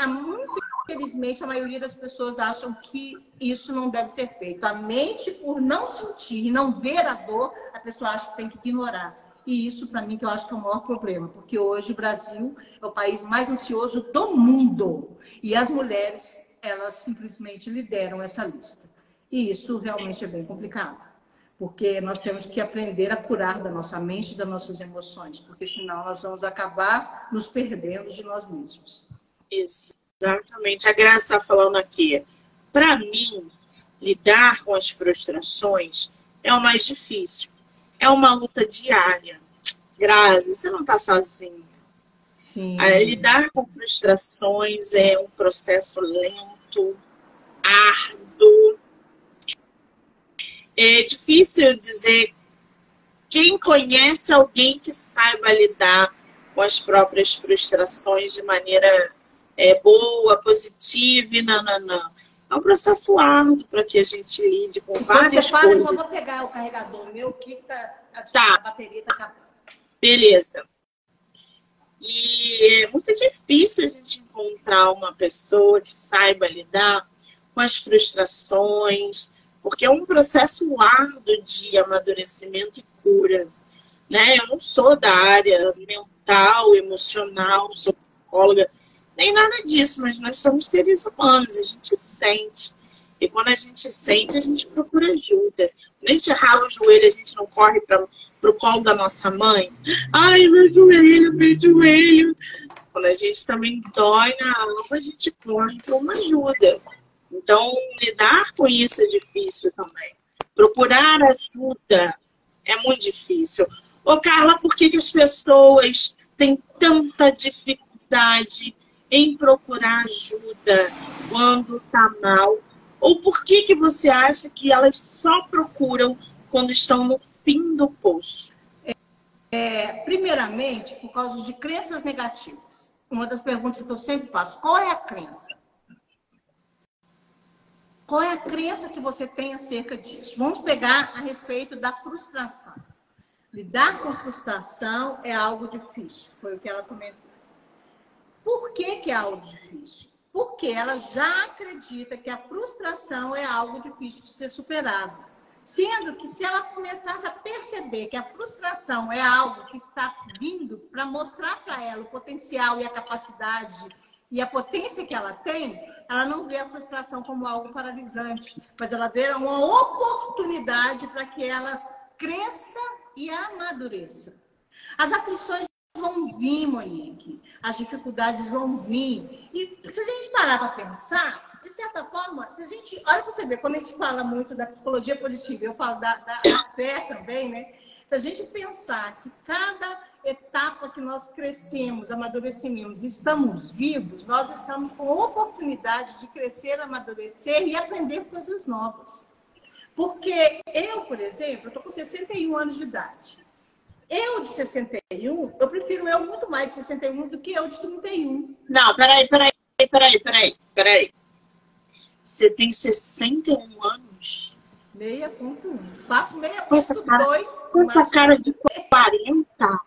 infelizmente, a maioria das pessoas acham que isso não deve ser feito. A mente, por não sentir e não ver a dor, a pessoa acha que tem que ignorar. E isso, para mim, que eu acho que é o maior problema, porque hoje o Brasil é o país mais ansioso do mundo. E as mulheres, elas simplesmente lideram essa lista. E isso realmente é bem complicado porque nós temos que aprender a curar da nossa mente das nossas emoções, porque senão nós vamos acabar nos perdendo de nós mesmos. Exatamente. A Graça está falando aqui. Para mim, lidar com as frustrações é o mais difícil. É uma luta diária. Graça, você não está sozinha. Sim. lidar com frustrações é um processo lento, árduo. É difícil dizer quem conhece alguém que saiba lidar com as próprias frustrações de maneira é, boa, positiva e não, não, não. É um processo árduo para que a gente lide com várias você fala, coisas. Eu vou pegar o carregador meu, que tá, a, tá. a bateria está acabando. Beleza. E é muito difícil a gente encontrar uma pessoa que saiba lidar com as frustrações, porque é um processo árduo de amadurecimento e cura. Né? Eu não sou da área mental, emocional, sou psicóloga, nem nada disso, mas nós somos seres humanos, a gente sente. E quando a gente sente, a gente procura ajuda. Quando a gente rala o joelho, a gente não corre para o colo da nossa mãe. Ai, meu joelho, meu joelho. Quando a gente também dói na alma, a gente corre para uma ajuda. Então, lidar com isso é difícil também. Procurar ajuda é muito difícil. Ô, Carla, por que, que as pessoas têm tanta dificuldade em procurar ajuda quando está mal? Ou por que, que você acha que elas só procuram quando estão no fim do poço? É, primeiramente, por causa de crenças negativas. Uma das perguntas que eu sempre faço: qual é a crença? Qual é a crença que você tem acerca disso? Vamos pegar a respeito da frustração. Lidar com frustração é algo difícil, foi o que ela comentou. Por que, que é algo difícil? Porque ela já acredita que a frustração é algo difícil de ser superado. Sendo que se ela começasse a perceber que a frustração é algo que está vindo para mostrar para ela o potencial e a capacidade e a potência que ela tem, ela não vê a frustração como algo paralisante, mas ela vê uma oportunidade para que ela cresça e amadureça. As aflições vão vir, Monique. As dificuldades vão vir. E se a gente parar para pensar, de certa forma, se a gente. Olha para você ver, quando a gente fala muito da psicologia positiva, eu falo da, da, fé também, né? Se a gente pensar que cada etapa que nós crescemos, amadurecemos, estamos vivos, nós estamos com oportunidade de crescer, amadurecer e aprender coisas novas. Porque eu, por exemplo, estou com 61 anos de idade. Eu de 61, eu prefiro eu muito mais de 61 do que eu de 31. Não, peraí, peraí, peraí, peraí, peraí. Você tem 61 anos? 6.1. Faço 6.2. Com essa cara de 40.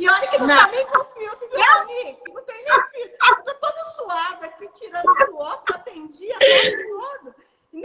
E olha que não, não. tá nem com filtro, viu, amigo? Não tem nem filtro. Eu tô toda suada aqui, tirando suor, atendi a todo.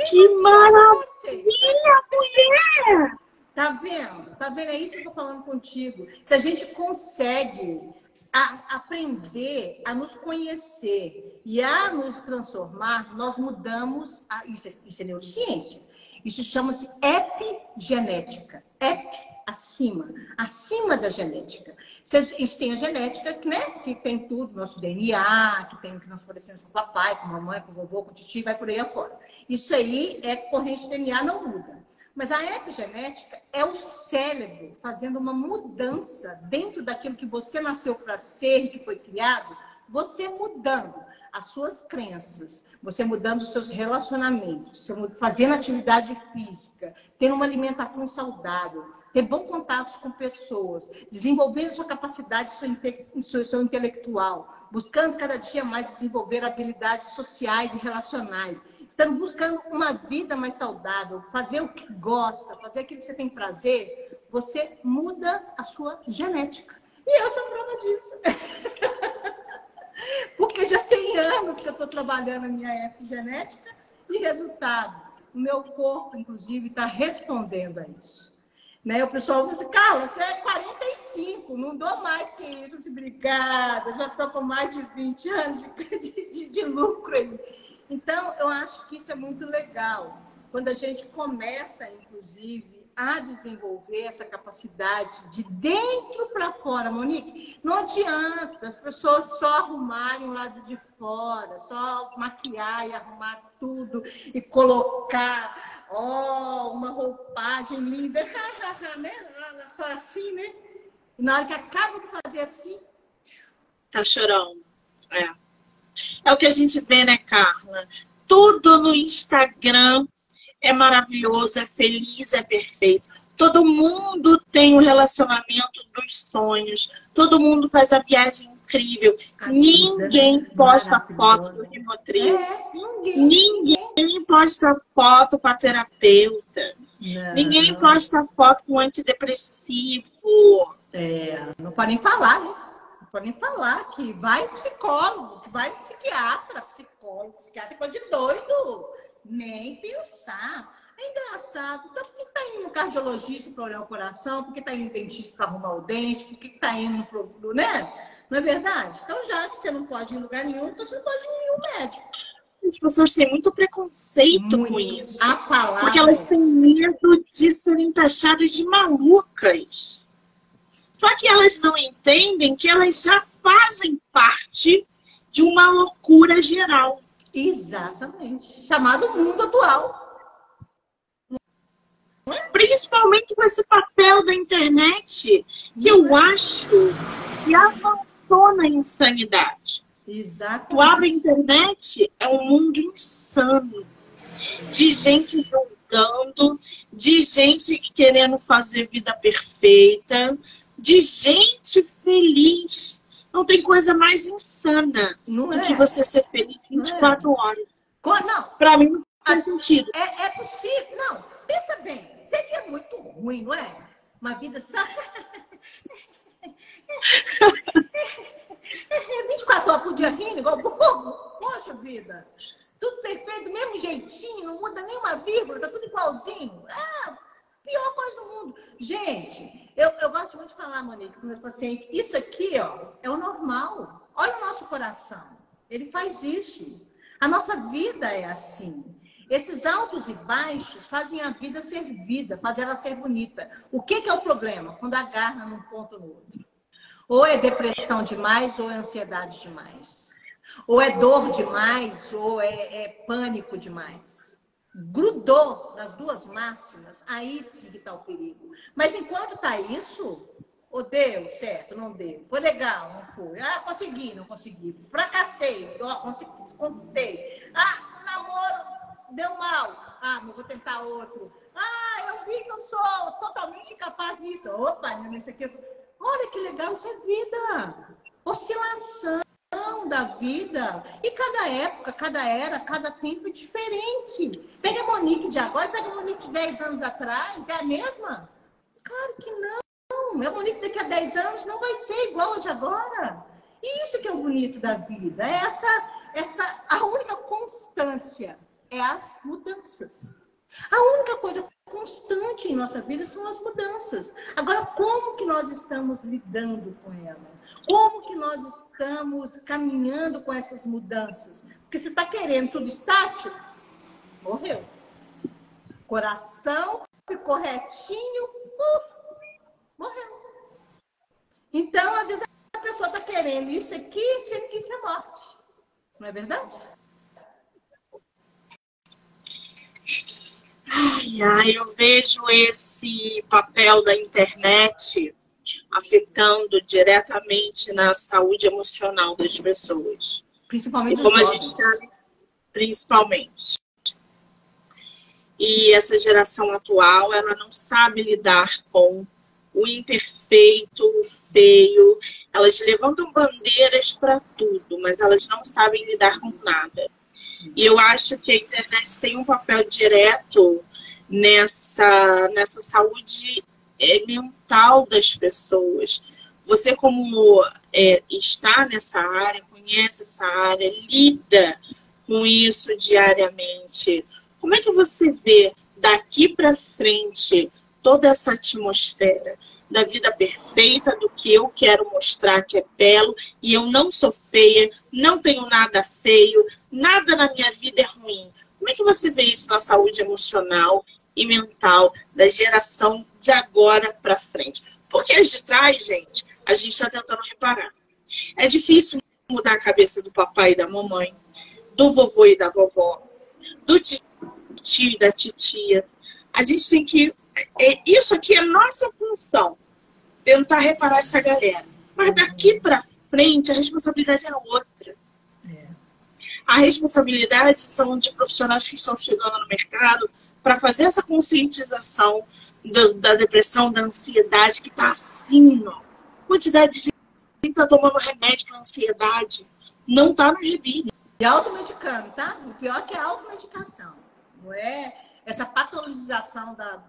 Que maravilha, mulher! Tá vendo? Tá vendo? É isso que eu tô falando contigo. Se a gente consegue a aprender a nos conhecer e a nos transformar, nós mudamos. A, isso, é, isso é neurociência. Isso chama-se epigenética. Ep, acima. Acima da genética. A gente tem a genética, né? Que tem tudo, nosso DNA, que tem que nós parecemos com o papai, com a mamãe, com o vovô, com o tio, vai por aí afora. Isso aí é corrente DNA, não muda. Mas a epigenética é o cérebro fazendo uma mudança dentro daquilo que você nasceu para ser e que foi criado, você mudando as suas crenças, você mudando os seus relacionamentos, fazendo atividade física, tendo uma alimentação saudável, ter bons contatos com pessoas, desenvolvendo sua capacidade seu, seu intelectual, buscando cada dia mais desenvolver habilidades sociais e relacionais, estando buscando uma vida mais saudável, fazer o que gosta, fazer aquilo que você tem prazer, você muda a sua genética. E eu sou prova disso. Porque já tem anos que eu estou trabalhando a minha epigenética e resultado, o meu corpo, inclusive, está respondendo a isso. Né? O pessoal fala assim, Carla, você é 45, não dou mais que isso. Eu obrigada, já estou com mais de 20 anos de, de, de lucro aí. Então, eu acho que isso é muito legal. Quando a gente começa, inclusive, a desenvolver essa capacidade de dentro para fora, Monique. Não adianta as pessoas só arrumarem o lado de fora, só maquiar e arrumar tudo e colocar, ó, oh, uma roupagem linda, né? Só assim, né? E na hora que acaba de fazer assim, Tá chorando. É. É o que a gente vê, né, Carla? Tudo no Instagram é maravilhoso, é feliz, é perfeito. Todo mundo tem o um relacionamento dos sonhos. Todo mundo faz a viagem incrível. A ninguém posta foto do Rivotril. É, ninguém. ninguém posta foto com a terapeuta. Não. Ninguém posta foto com antidepressivo. É, não podem falar, né? Não podem falar que vai psicólogo, que vai psiquiatra, psicólogo, psiquiatra é coisa de doido. Nem pensar. É engraçado. Então, por que está indo no cardiologista para olhar o coração? Por que está indo no dentista para arrumar o dente? Por que está indo pro, né? Não é verdade? Então, já que você não pode ir em lugar nenhum, então você não pode ir em nenhum médico. As pessoas têm muito preconceito muito. com isso. A palavra porque elas têm medo de serem taxadas de malucas. Só que elas não entendem que elas já fazem parte de uma loucura geral. Exatamente. Chamado mundo atual. Principalmente com esse papel da internet, que eu acho que avançou na insanidade. Exatamente. Tu abre a internet, é um mundo insano. De gente julgando, de gente querendo fazer vida perfeita, de gente feliz. Não tem coisa mais insana não do é. que você ser feliz 24 não é. horas. Não. Pra mim não faz sentido. É, é possível. Não, pensa bem. Seria muito ruim, não é? Uma vida só. 24 horas por dia rindo, igual bobo. Poxa vida. Tudo perfeito, do mesmo jeitinho, não muda nenhuma vírgula, tá tudo igualzinho. Ah, pior coisa do mundo. Gente, eu, eu gosto muito de falar, Monique, com meus pacientes, isso aqui, ó, é o normal. Olha o nosso coração. Ele faz isso. A nossa vida é assim. Esses altos e baixos fazem a vida ser vida, fazem ela ser bonita. O que, que é o problema? Quando agarra num ponto ou no outro. Ou é depressão demais, ou é ansiedade demais. Ou é dor demais, ou é, é pânico demais. Grudou nas duas máximas, aí sim que está o perigo. Mas enquanto está isso, oh, deu certo, não deu. Foi legal, não foi. Ah, consegui, não consegui. Fracassei, ó, consegui, conquistei. Ah, namoro deu mal. Ah, não vou tentar outro. Ah, eu vi que eu sou totalmente incapaz disso. Opa, isso aqui. Olha que legal, é vida. Oscilação da vida. E cada época, cada era, cada tempo é diferente. Pega a Monique de agora, pega a Monique de 10 anos atrás, é a mesma? Claro que não. A Monique daqui a 10 anos não vai ser igual a de agora. E isso que é o bonito da vida. É essa, essa a única constância é as mudanças. A única coisa constante em nossa vida são as mudanças. Agora, como que nós estamos lidando com ela? Como que nós estamos caminhando com essas mudanças? Porque se está querendo tudo estático, morreu. Coração ficou retinho, uf, morreu. Então, às vezes, a pessoa está querendo isso aqui, isso aqui, isso é morte. Não é verdade? Ai, ai, eu vejo esse papel da internet afetando diretamente na saúde emocional das pessoas. Principalmente e como a gente sabe, principalmente. E essa geração atual, ela não sabe lidar com o imperfeito, o feio. Elas levantam bandeiras para tudo, mas elas não sabem lidar com nada. E eu acho que a internet tem um papel direto nessa, nessa saúde é, mental das pessoas. Você, como é, está nessa área, conhece essa área, lida com isso diariamente. Como é que você vê daqui para frente toda essa atmosfera? Da vida perfeita, do que eu quero mostrar que é belo, e eu não sou feia, não tenho nada feio, nada na minha vida é ruim. Como é que você vê isso na saúde emocional e mental da geração de agora para frente? Porque as de trás, gente, a gente está tentando reparar. É difícil mudar a cabeça do papai e da mamãe, do vovô e da vovó, do tio e da titia. A gente tem que. É, isso aqui é nossa função tentar reparar essa galera. Mas daqui para frente, a responsabilidade é outra. A responsabilidade são de profissionais que estão chegando no mercado para fazer essa conscientização do, da depressão, da ansiedade, que está assim, ó. Quantidade de gente está tomando remédio para ansiedade. Não está no gibi. E automedicando, tá? O pior é que é a automedicação. Não é essa patologização da,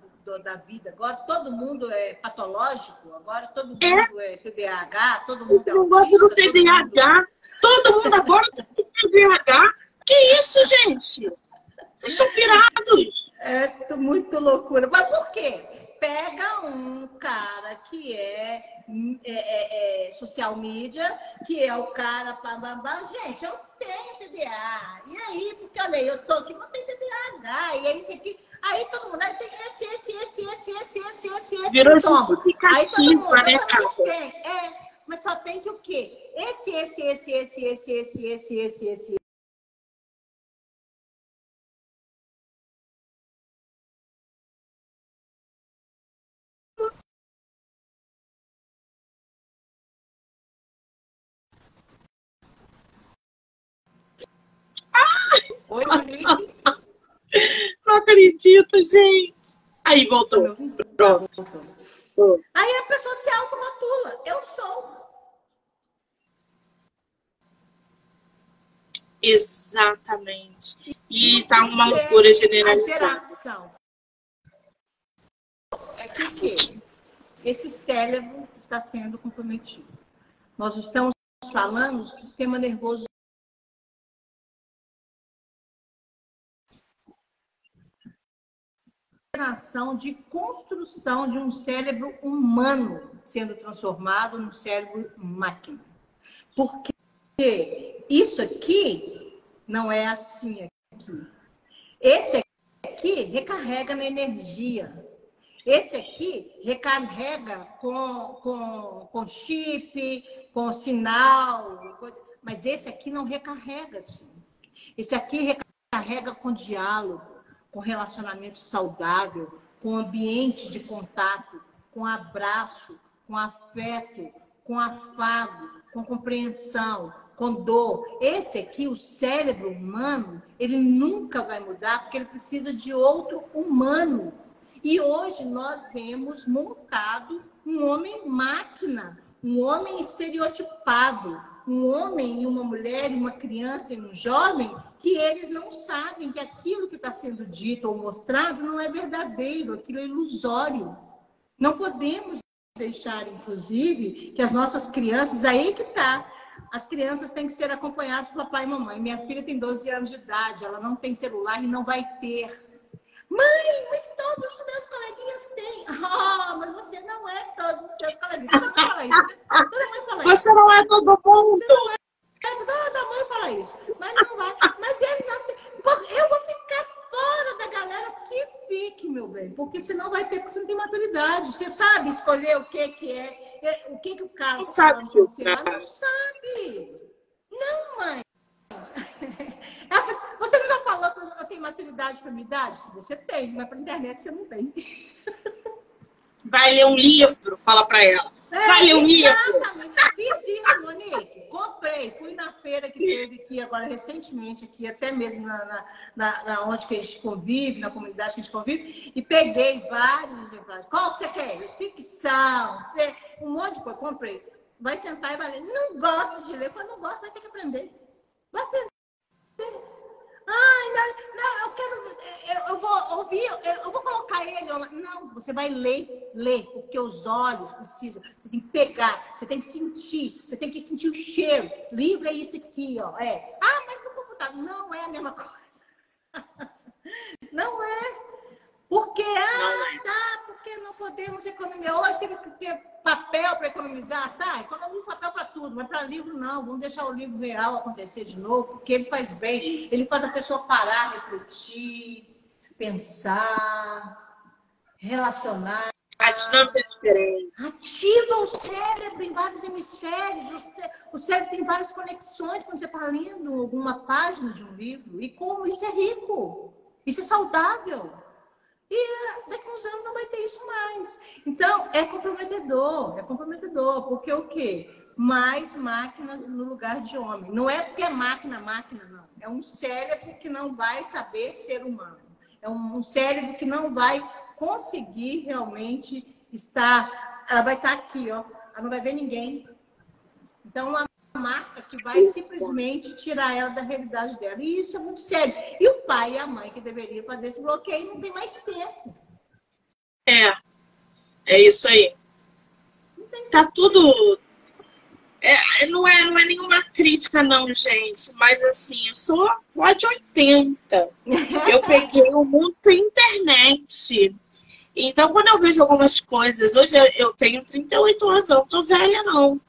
da vida. Agora todo mundo é patológico, agora todo é. mundo é, é TDAH, todo mundo é não gosta do TDAH. Todo mundo agora tem TDAH. Que isso, gente? Vocês são pirados. É muito loucura. Mas por quê? Pega um cara que é, é, é, é social media, que é o cara para gente, eu tenho TDA. E aí, porque olha aí, eu tô aqui, não tenho TDAH. E é isso aqui. Aí todo mundo aí tem esse, esse, esse, esse, esse, esse, esse, esse. Virou justificativo, né, cara? Tem, é, mas só tem que o quê? Esse, esse, esse, esse, esse, esse, esse, esse, esse. Oi, Não acredito, gente. Aí voltou. Pronto. Aí a pessoa se autorrotula. Eu sou. Exatamente. E tá uma loucura generalizada. É que esse cérebro está sendo comprometido. Nós estamos falando do sistema nervoso operação de construção de um cérebro humano sendo transformado num cérebro máquina. Porque isso aqui não é assim aqui. Esse aqui recarrega na energia. Esse aqui recarrega com, com, com chip, com sinal, mas esse aqui não recarrega assim. Esse aqui recarrega com diálogo com relacionamento saudável, com ambiente de contato, com abraço, com afeto, com afago, com compreensão, com dor. Esse aqui, o cérebro humano, ele nunca vai mudar porque ele precisa de outro humano. E hoje nós vemos montado um homem máquina, um homem estereotipado, um homem e uma mulher, uma criança e um jovem, que eles não sabem que aquilo que está sendo dito ou mostrado não é verdadeiro, aquilo é ilusório. Não podemos deixar, inclusive, que as nossas crianças, aí que está, as crianças têm que ser acompanhadas por papai e mamãe. Minha filha tem 12 anos de idade, ela não tem celular e não vai ter. Mãe, mas todos os meus coleguinhas têm. Oh, mas você não é todos os seus coleguinhas. Toda mãe fala isso. Toda mãe fala você isso. não é todo mundo. Você não é. Toda mãe fala isso. Mas não vai. Mas eles não têm. Eu vou ficar fora da galera que fique, meu bem. Porque senão vai ter, porque você não tem maturidade. Você sabe escolher o que, que é, é o que, que o cara não sabe, você não sabe. Não, mãe. Você já falou que eu tenho maturidade para minha idade? Você tem, mas para internet você não tem. Vai ler um livro, fala para ela. É, um livro. Fiz isso, Monique. Comprei. Fui na feira que teve aqui agora recentemente, aqui até mesmo na, na, na, na onde que a gente convive, na comunidade que a gente convive, e peguei vários exemplares. Qual você quer? Ficção, um monte de coisa. Comprei. Vai sentar e vai ler. Não gosta de ler. Quando não gosta, vai ter que aprender. Vai aprender. Ai, não, não, eu quero. Eu, eu vou ouvir, eu, eu, vou colocar ele. Não, você vai ler, ler, porque os olhos precisam. Você tem que pegar, você tem que sentir, você tem que sentir o cheiro. Livro é isso aqui, ó. É. Ah, mas no computador. Não é a mesma coisa. Não é. Porque, ah, tá, porque não podemos economizar. Hoje tem que ter papel para economizar, tá? Economiza papel para tudo, mas para livro não. Vamos deixar o livro real acontecer de novo, porque ele faz bem. Ele faz a pessoa parar, refletir, pensar, relacionar. A dinâmica é diferente. Ativa o cérebro em vários hemisférios. O cérebro tem várias conexões quando você está lendo alguma página de um livro. E como isso é rico. Isso é saudável. E daqui a uns anos não vai ter isso mais. Então, é comprometedor, é comprometedor, porque o quê? Mais máquinas no lugar de homem. Não é porque é máquina, máquina, não. É um cérebro que não vai saber ser humano. É um cérebro que não vai conseguir realmente estar. Ela vai estar aqui, ó. Ela não vai ver ninguém. Então, uma marca que vai simplesmente tirar ela da realidade dela. E isso é muito sério. E o pai e a mãe que deveriam fazer esse bloqueio não tem mais tempo. É. É isso aí. Tá tudo é, não, é, não é nenhuma crítica, não, gente. Mas assim, eu sou lá de 80. Eu peguei o mundo sem internet. Então, quando eu vejo algumas coisas, hoje eu tenho 38 anos, eu não tô velha, não.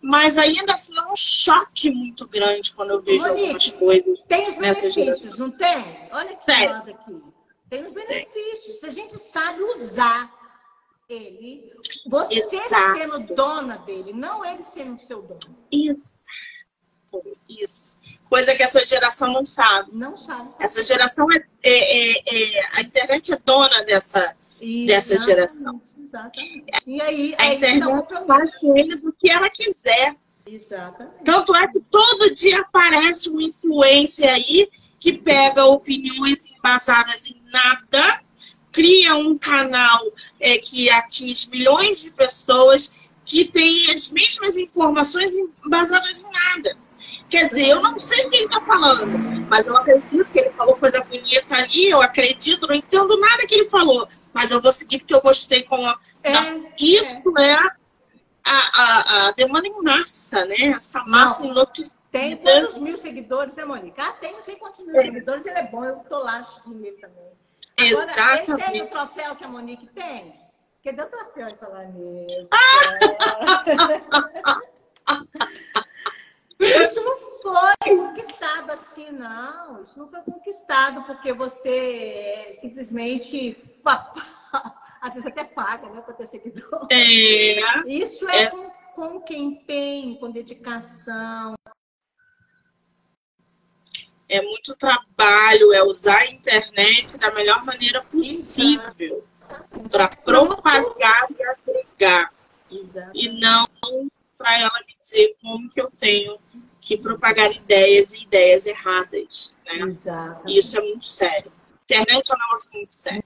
Mas ainda assim é um choque muito grande quando eu vejo Monique, algumas coisas. Tem os benefícios, não tem? Olha que tem. nós aqui. Tem os benefícios. Tem. Se a gente sabe usar ele, você Exato. sendo dona dele, não ele sendo seu dono. Isso. Isso. Coisa que essa geração não sabe. Não sabe. Essa geração é, é, é, é a internet é dona dessa, dessa geração. Exatamente. E aí, a aí internet faz com eles o que ela quiser. Exatamente. Tanto é que todo dia aparece um influencer aí que pega opiniões embasadas em nada cria um canal é, que atinge milhões de pessoas que tem as mesmas informações baseadas em nada. Quer dizer, eu não sei quem está falando, mas eu acredito que ele falou coisa bonita ali, eu acredito, não entendo nada que ele falou, mas eu vou seguir porque eu gostei com a. É, Isso é, é a, a, a, demanda em massa, né? Essa massa enlouquecida. Tem quantos mil seguidores, né, Mônica? Ah, tem não sei quantos mil é. seguidores, ele é bom, eu estou lá ele também. Agora, Exatamente. Ele tem o troféu que a Monique tem? Cadê o troféu de falar nisso? Isso não foi conquistado assim, não. Isso não foi conquistado porque você simplesmente. Às vezes até paga, né, para ter seguidor. É. Isso é, é. Com, com empenho, com dedicação, é muito trabalho, é usar a internet da melhor maneira possível para propagar e agregar. Exato. E não para ela me dizer como que eu tenho que propagar ideias e ideias erradas. Né? E isso é muito sério. A internet é um negócio muito sério.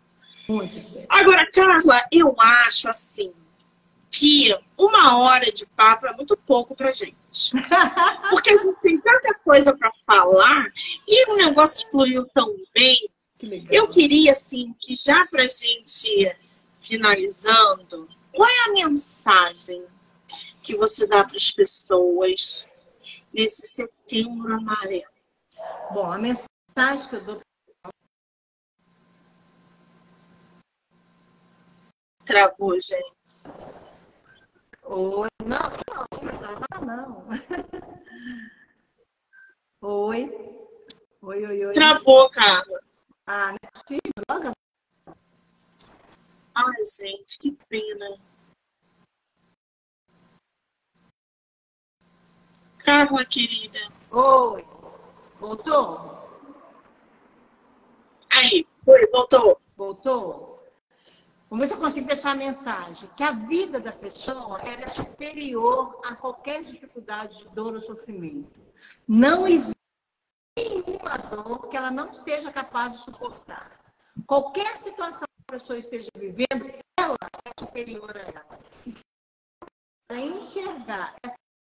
Muito sério. Agora, Carla, eu acho assim que uma hora de papo é muito pouco pra gente. Porque a gente tem tanta coisa para falar e o negócio fluiu tão bem. Que eu queria, assim, que já pra gente finalizando, qual é a mensagem que você dá para as pessoas nesse setembro amarelo? Bom, a mensagem que eu dou Travou, gente. Oi, não, não, não. Oi. Oi, oi, oi. Travou, Carla. Ah, não é possível, logo. Ai, gente, que pena. Carla, querida. Oi. Voltou? Aí, foi, voltou. Voltou? Vamos ver se eu consigo deixar a mensagem. Que a vida da pessoa é superior a qualquer dificuldade de dor ou sofrimento. Não existe nenhuma dor que ela não seja capaz de suportar. Qualquer situação que a pessoa esteja vivendo, ela é superior a ela. Para enxergar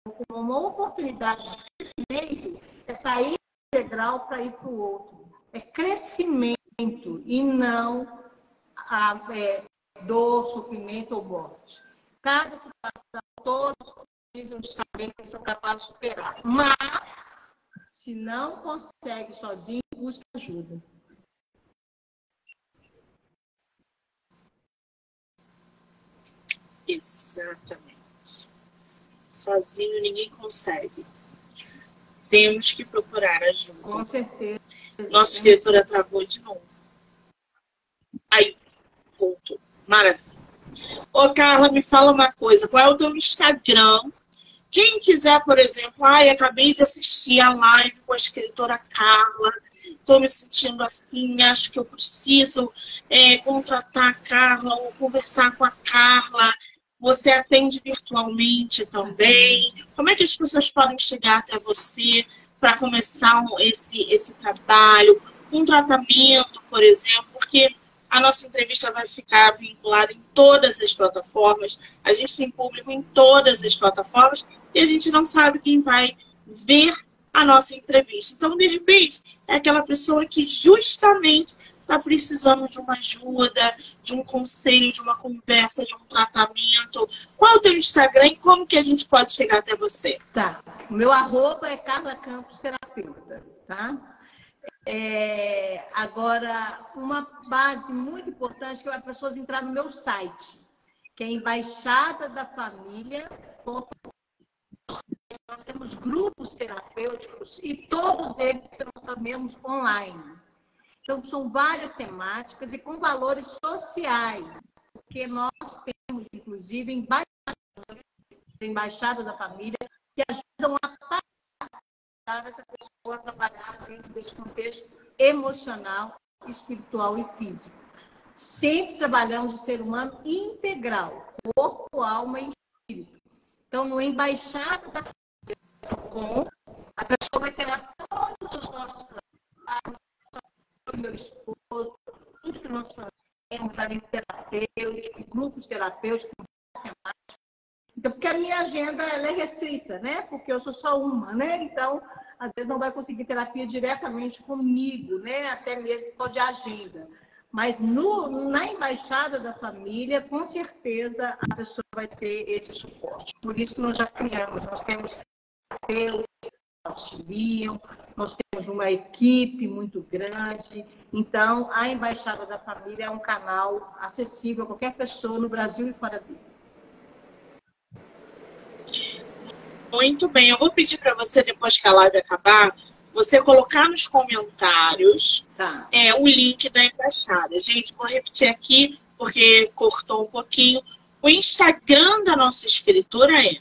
como uma oportunidade de crescimento, é sair do integral para ir para o outro. É crescimento e não a, é, dor, sofrimento ou morte. Cada situação, todos precisam de saber que são capazes de superar. Mas, se não consegue sozinho, busque ajuda. Exatamente. Sozinho ninguém consegue. Temos que procurar ajuda. Com certeza. Nossa escritora travou de novo. Aí, voltou. Maravilha. Ô, Carla, me fala uma coisa. Qual é o teu Instagram? Quem quiser, por exemplo, ai, acabei de assistir a live com a escritora Carla, estou me sentindo assim, acho que eu preciso é, contratar a Carla ou conversar com a Carla. Você atende virtualmente também? Como é que as pessoas podem chegar até você para começar esse, esse trabalho? Um tratamento, por exemplo, porque a nossa entrevista vai ficar vinculada em todas as plataformas. A gente tem público em todas as plataformas e a gente não sabe quem vai ver a nossa entrevista. Então, de repente, é aquela pessoa que justamente está precisando de uma ajuda, de um conselho, de uma conversa, de um tratamento. Qual é o teu Instagram e como que a gente pode chegar até você? Tá. O meu arroba é Carla Campos Terapeuta, tá? É, agora, uma base muito importante que é as pessoas entrar no meu site, que é embaixada da família. Nós temos grupos terapêuticos e todos eles transformamos online. Então, são várias temáticas e com valores sociais, porque nós temos, inclusive, embaixadores, embaixada da família, que ajudam a essa pessoa a trabalhar dentro desse contexto emocional, espiritual e físico. Sempre trabalhamos o ser humano integral, corpo, alma e espírito. Então, no embaixada da com a pessoa vai ter lá todos os nossos trabalhos, meu esposo, tudo que nós fazemos, além terapêuticos, grupos terapêuticos, então, porque a minha agenda ela é restrita, né? Porque eu sou só uma, né? Então, às vezes não vai conseguir terapia diretamente comigo, né? Até mesmo só de agenda. Mas no, na embaixada da família, com certeza a pessoa vai ter esse suporte. Por isso nós já criamos, nós temos auxiliam, nós temos uma equipe muito grande. Então, a embaixada da família é um canal acessível a qualquer pessoa no Brasil e fora dele. Muito bem, eu vou pedir para você, depois que a live acabar, você colocar nos comentários tá. é, o link da embaixada. Gente, vou repetir aqui, porque cortou um pouquinho. O Instagram da nossa escritora é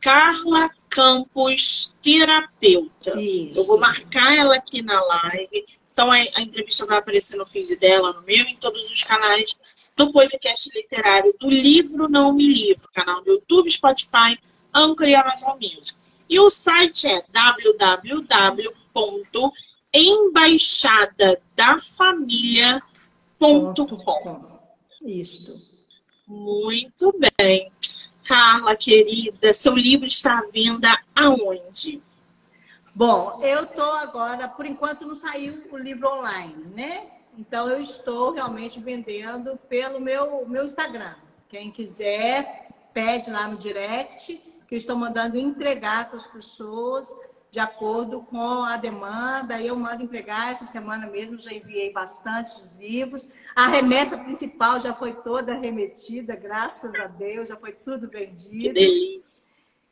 Carla Campos Terapeuta. Isso. Eu vou marcar ela aqui na live. Então a, a entrevista vai aparecer no feed dela, no meu, em todos os canais do podcast literário do livro Não Me Livro, canal do YouTube, Spotify, Anchor e Amazon Music. E o site é www.embaixadadafamilia.com. Isso. Muito bem. Carla, querida, seu livro está à venda aonde? Bom, eu estou agora, por enquanto não saiu o livro online, né? Então eu estou realmente vendendo pelo meu, meu Instagram. Quem quiser, pede lá no direct que estou mandando entregar para as pessoas de acordo com a demanda. Eu mando entregar essa semana mesmo, já enviei bastantes livros. A remessa principal já foi toda remetida, graças a Deus, já foi tudo vendido. Que delícia.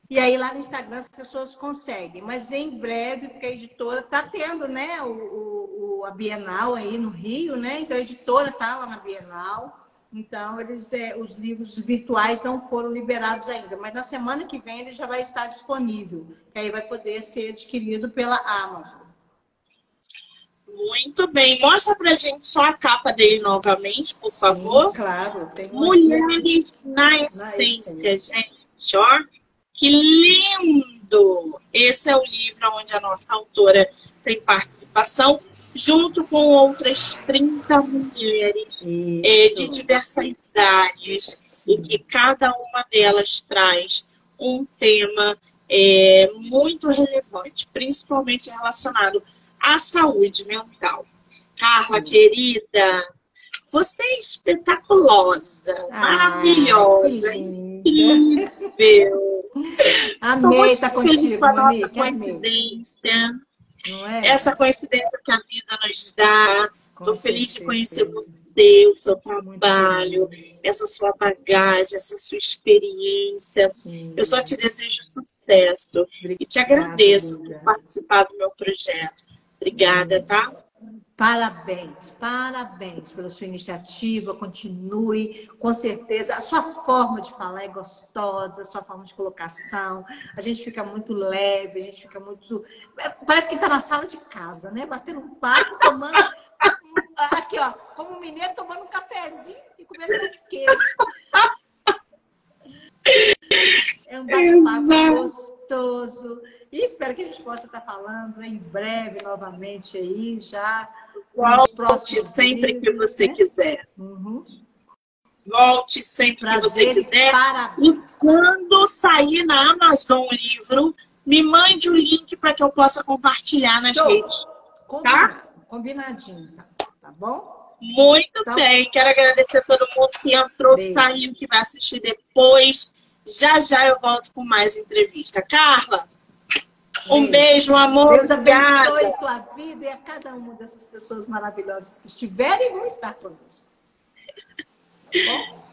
E aí lá no Instagram as pessoas conseguem. Mas em breve, porque a editora está tendo, né, o, o, a Bienal aí no Rio, né? Então a editora está lá na Bienal. Então, eles, é, os livros virtuais não foram liberados ainda, mas na semana que vem ele já vai estar disponível, que aí vai poder ser adquirido pela Amazon. Muito bem. Mostra pra gente só a capa dele novamente, por favor. Sim, claro. Mulheres na essência, gente. Ó, que lindo! Esse é o livro onde a nossa autora tem participação junto com outras 30 mulheres é, de diversas áreas, e que cada uma delas traz um tema é, muito relevante, principalmente relacionado à saúde mental. Carla, Sim. querida, você é espetaculosa, ah, maravilhosa, incrível. Amei estar contigo, com a nossa coincidência. É? Essa coincidência que a vida nos dá. Estou feliz de conhecer você, o seu trabalho, essa sua bagagem, essa sua experiência. Sim. Eu só te desejo sucesso Obrigada, e te agradeço por participar do meu projeto. Obrigada, tá? Parabéns, parabéns pela sua iniciativa, continue, com certeza. A sua forma de falar é gostosa, a sua forma de colocação, a gente fica muito leve, a gente fica muito. É, parece que está na sala de casa, né? Batendo um papo, tomando. Aqui, ó, como mineiro, tomando um cafezinho e comendo um de queijo. É um bate-papo gostoso. E espero que a gente possa estar falando em breve novamente aí, já. Volte sempre vídeos, que você né? quiser. Uhum. Volte sempre Prazer que você quiser. Parabéns. E quando sair na Amazon o livro, me mande o link para que eu possa compartilhar nas Show. redes. Tá? Combinado. Tá? Combinadinho, tá bom? Muito então, bem. Quero agradecer a todo mundo que entrou, beijo. que saiu, que vai assistir depois. Já já eu volto com mais entrevista. Carla, um beijo, um amor. Deus abençoe a tua vida e a cada uma dessas pessoas maravilhosas que estiverem e vão estar conosco. Tá bom?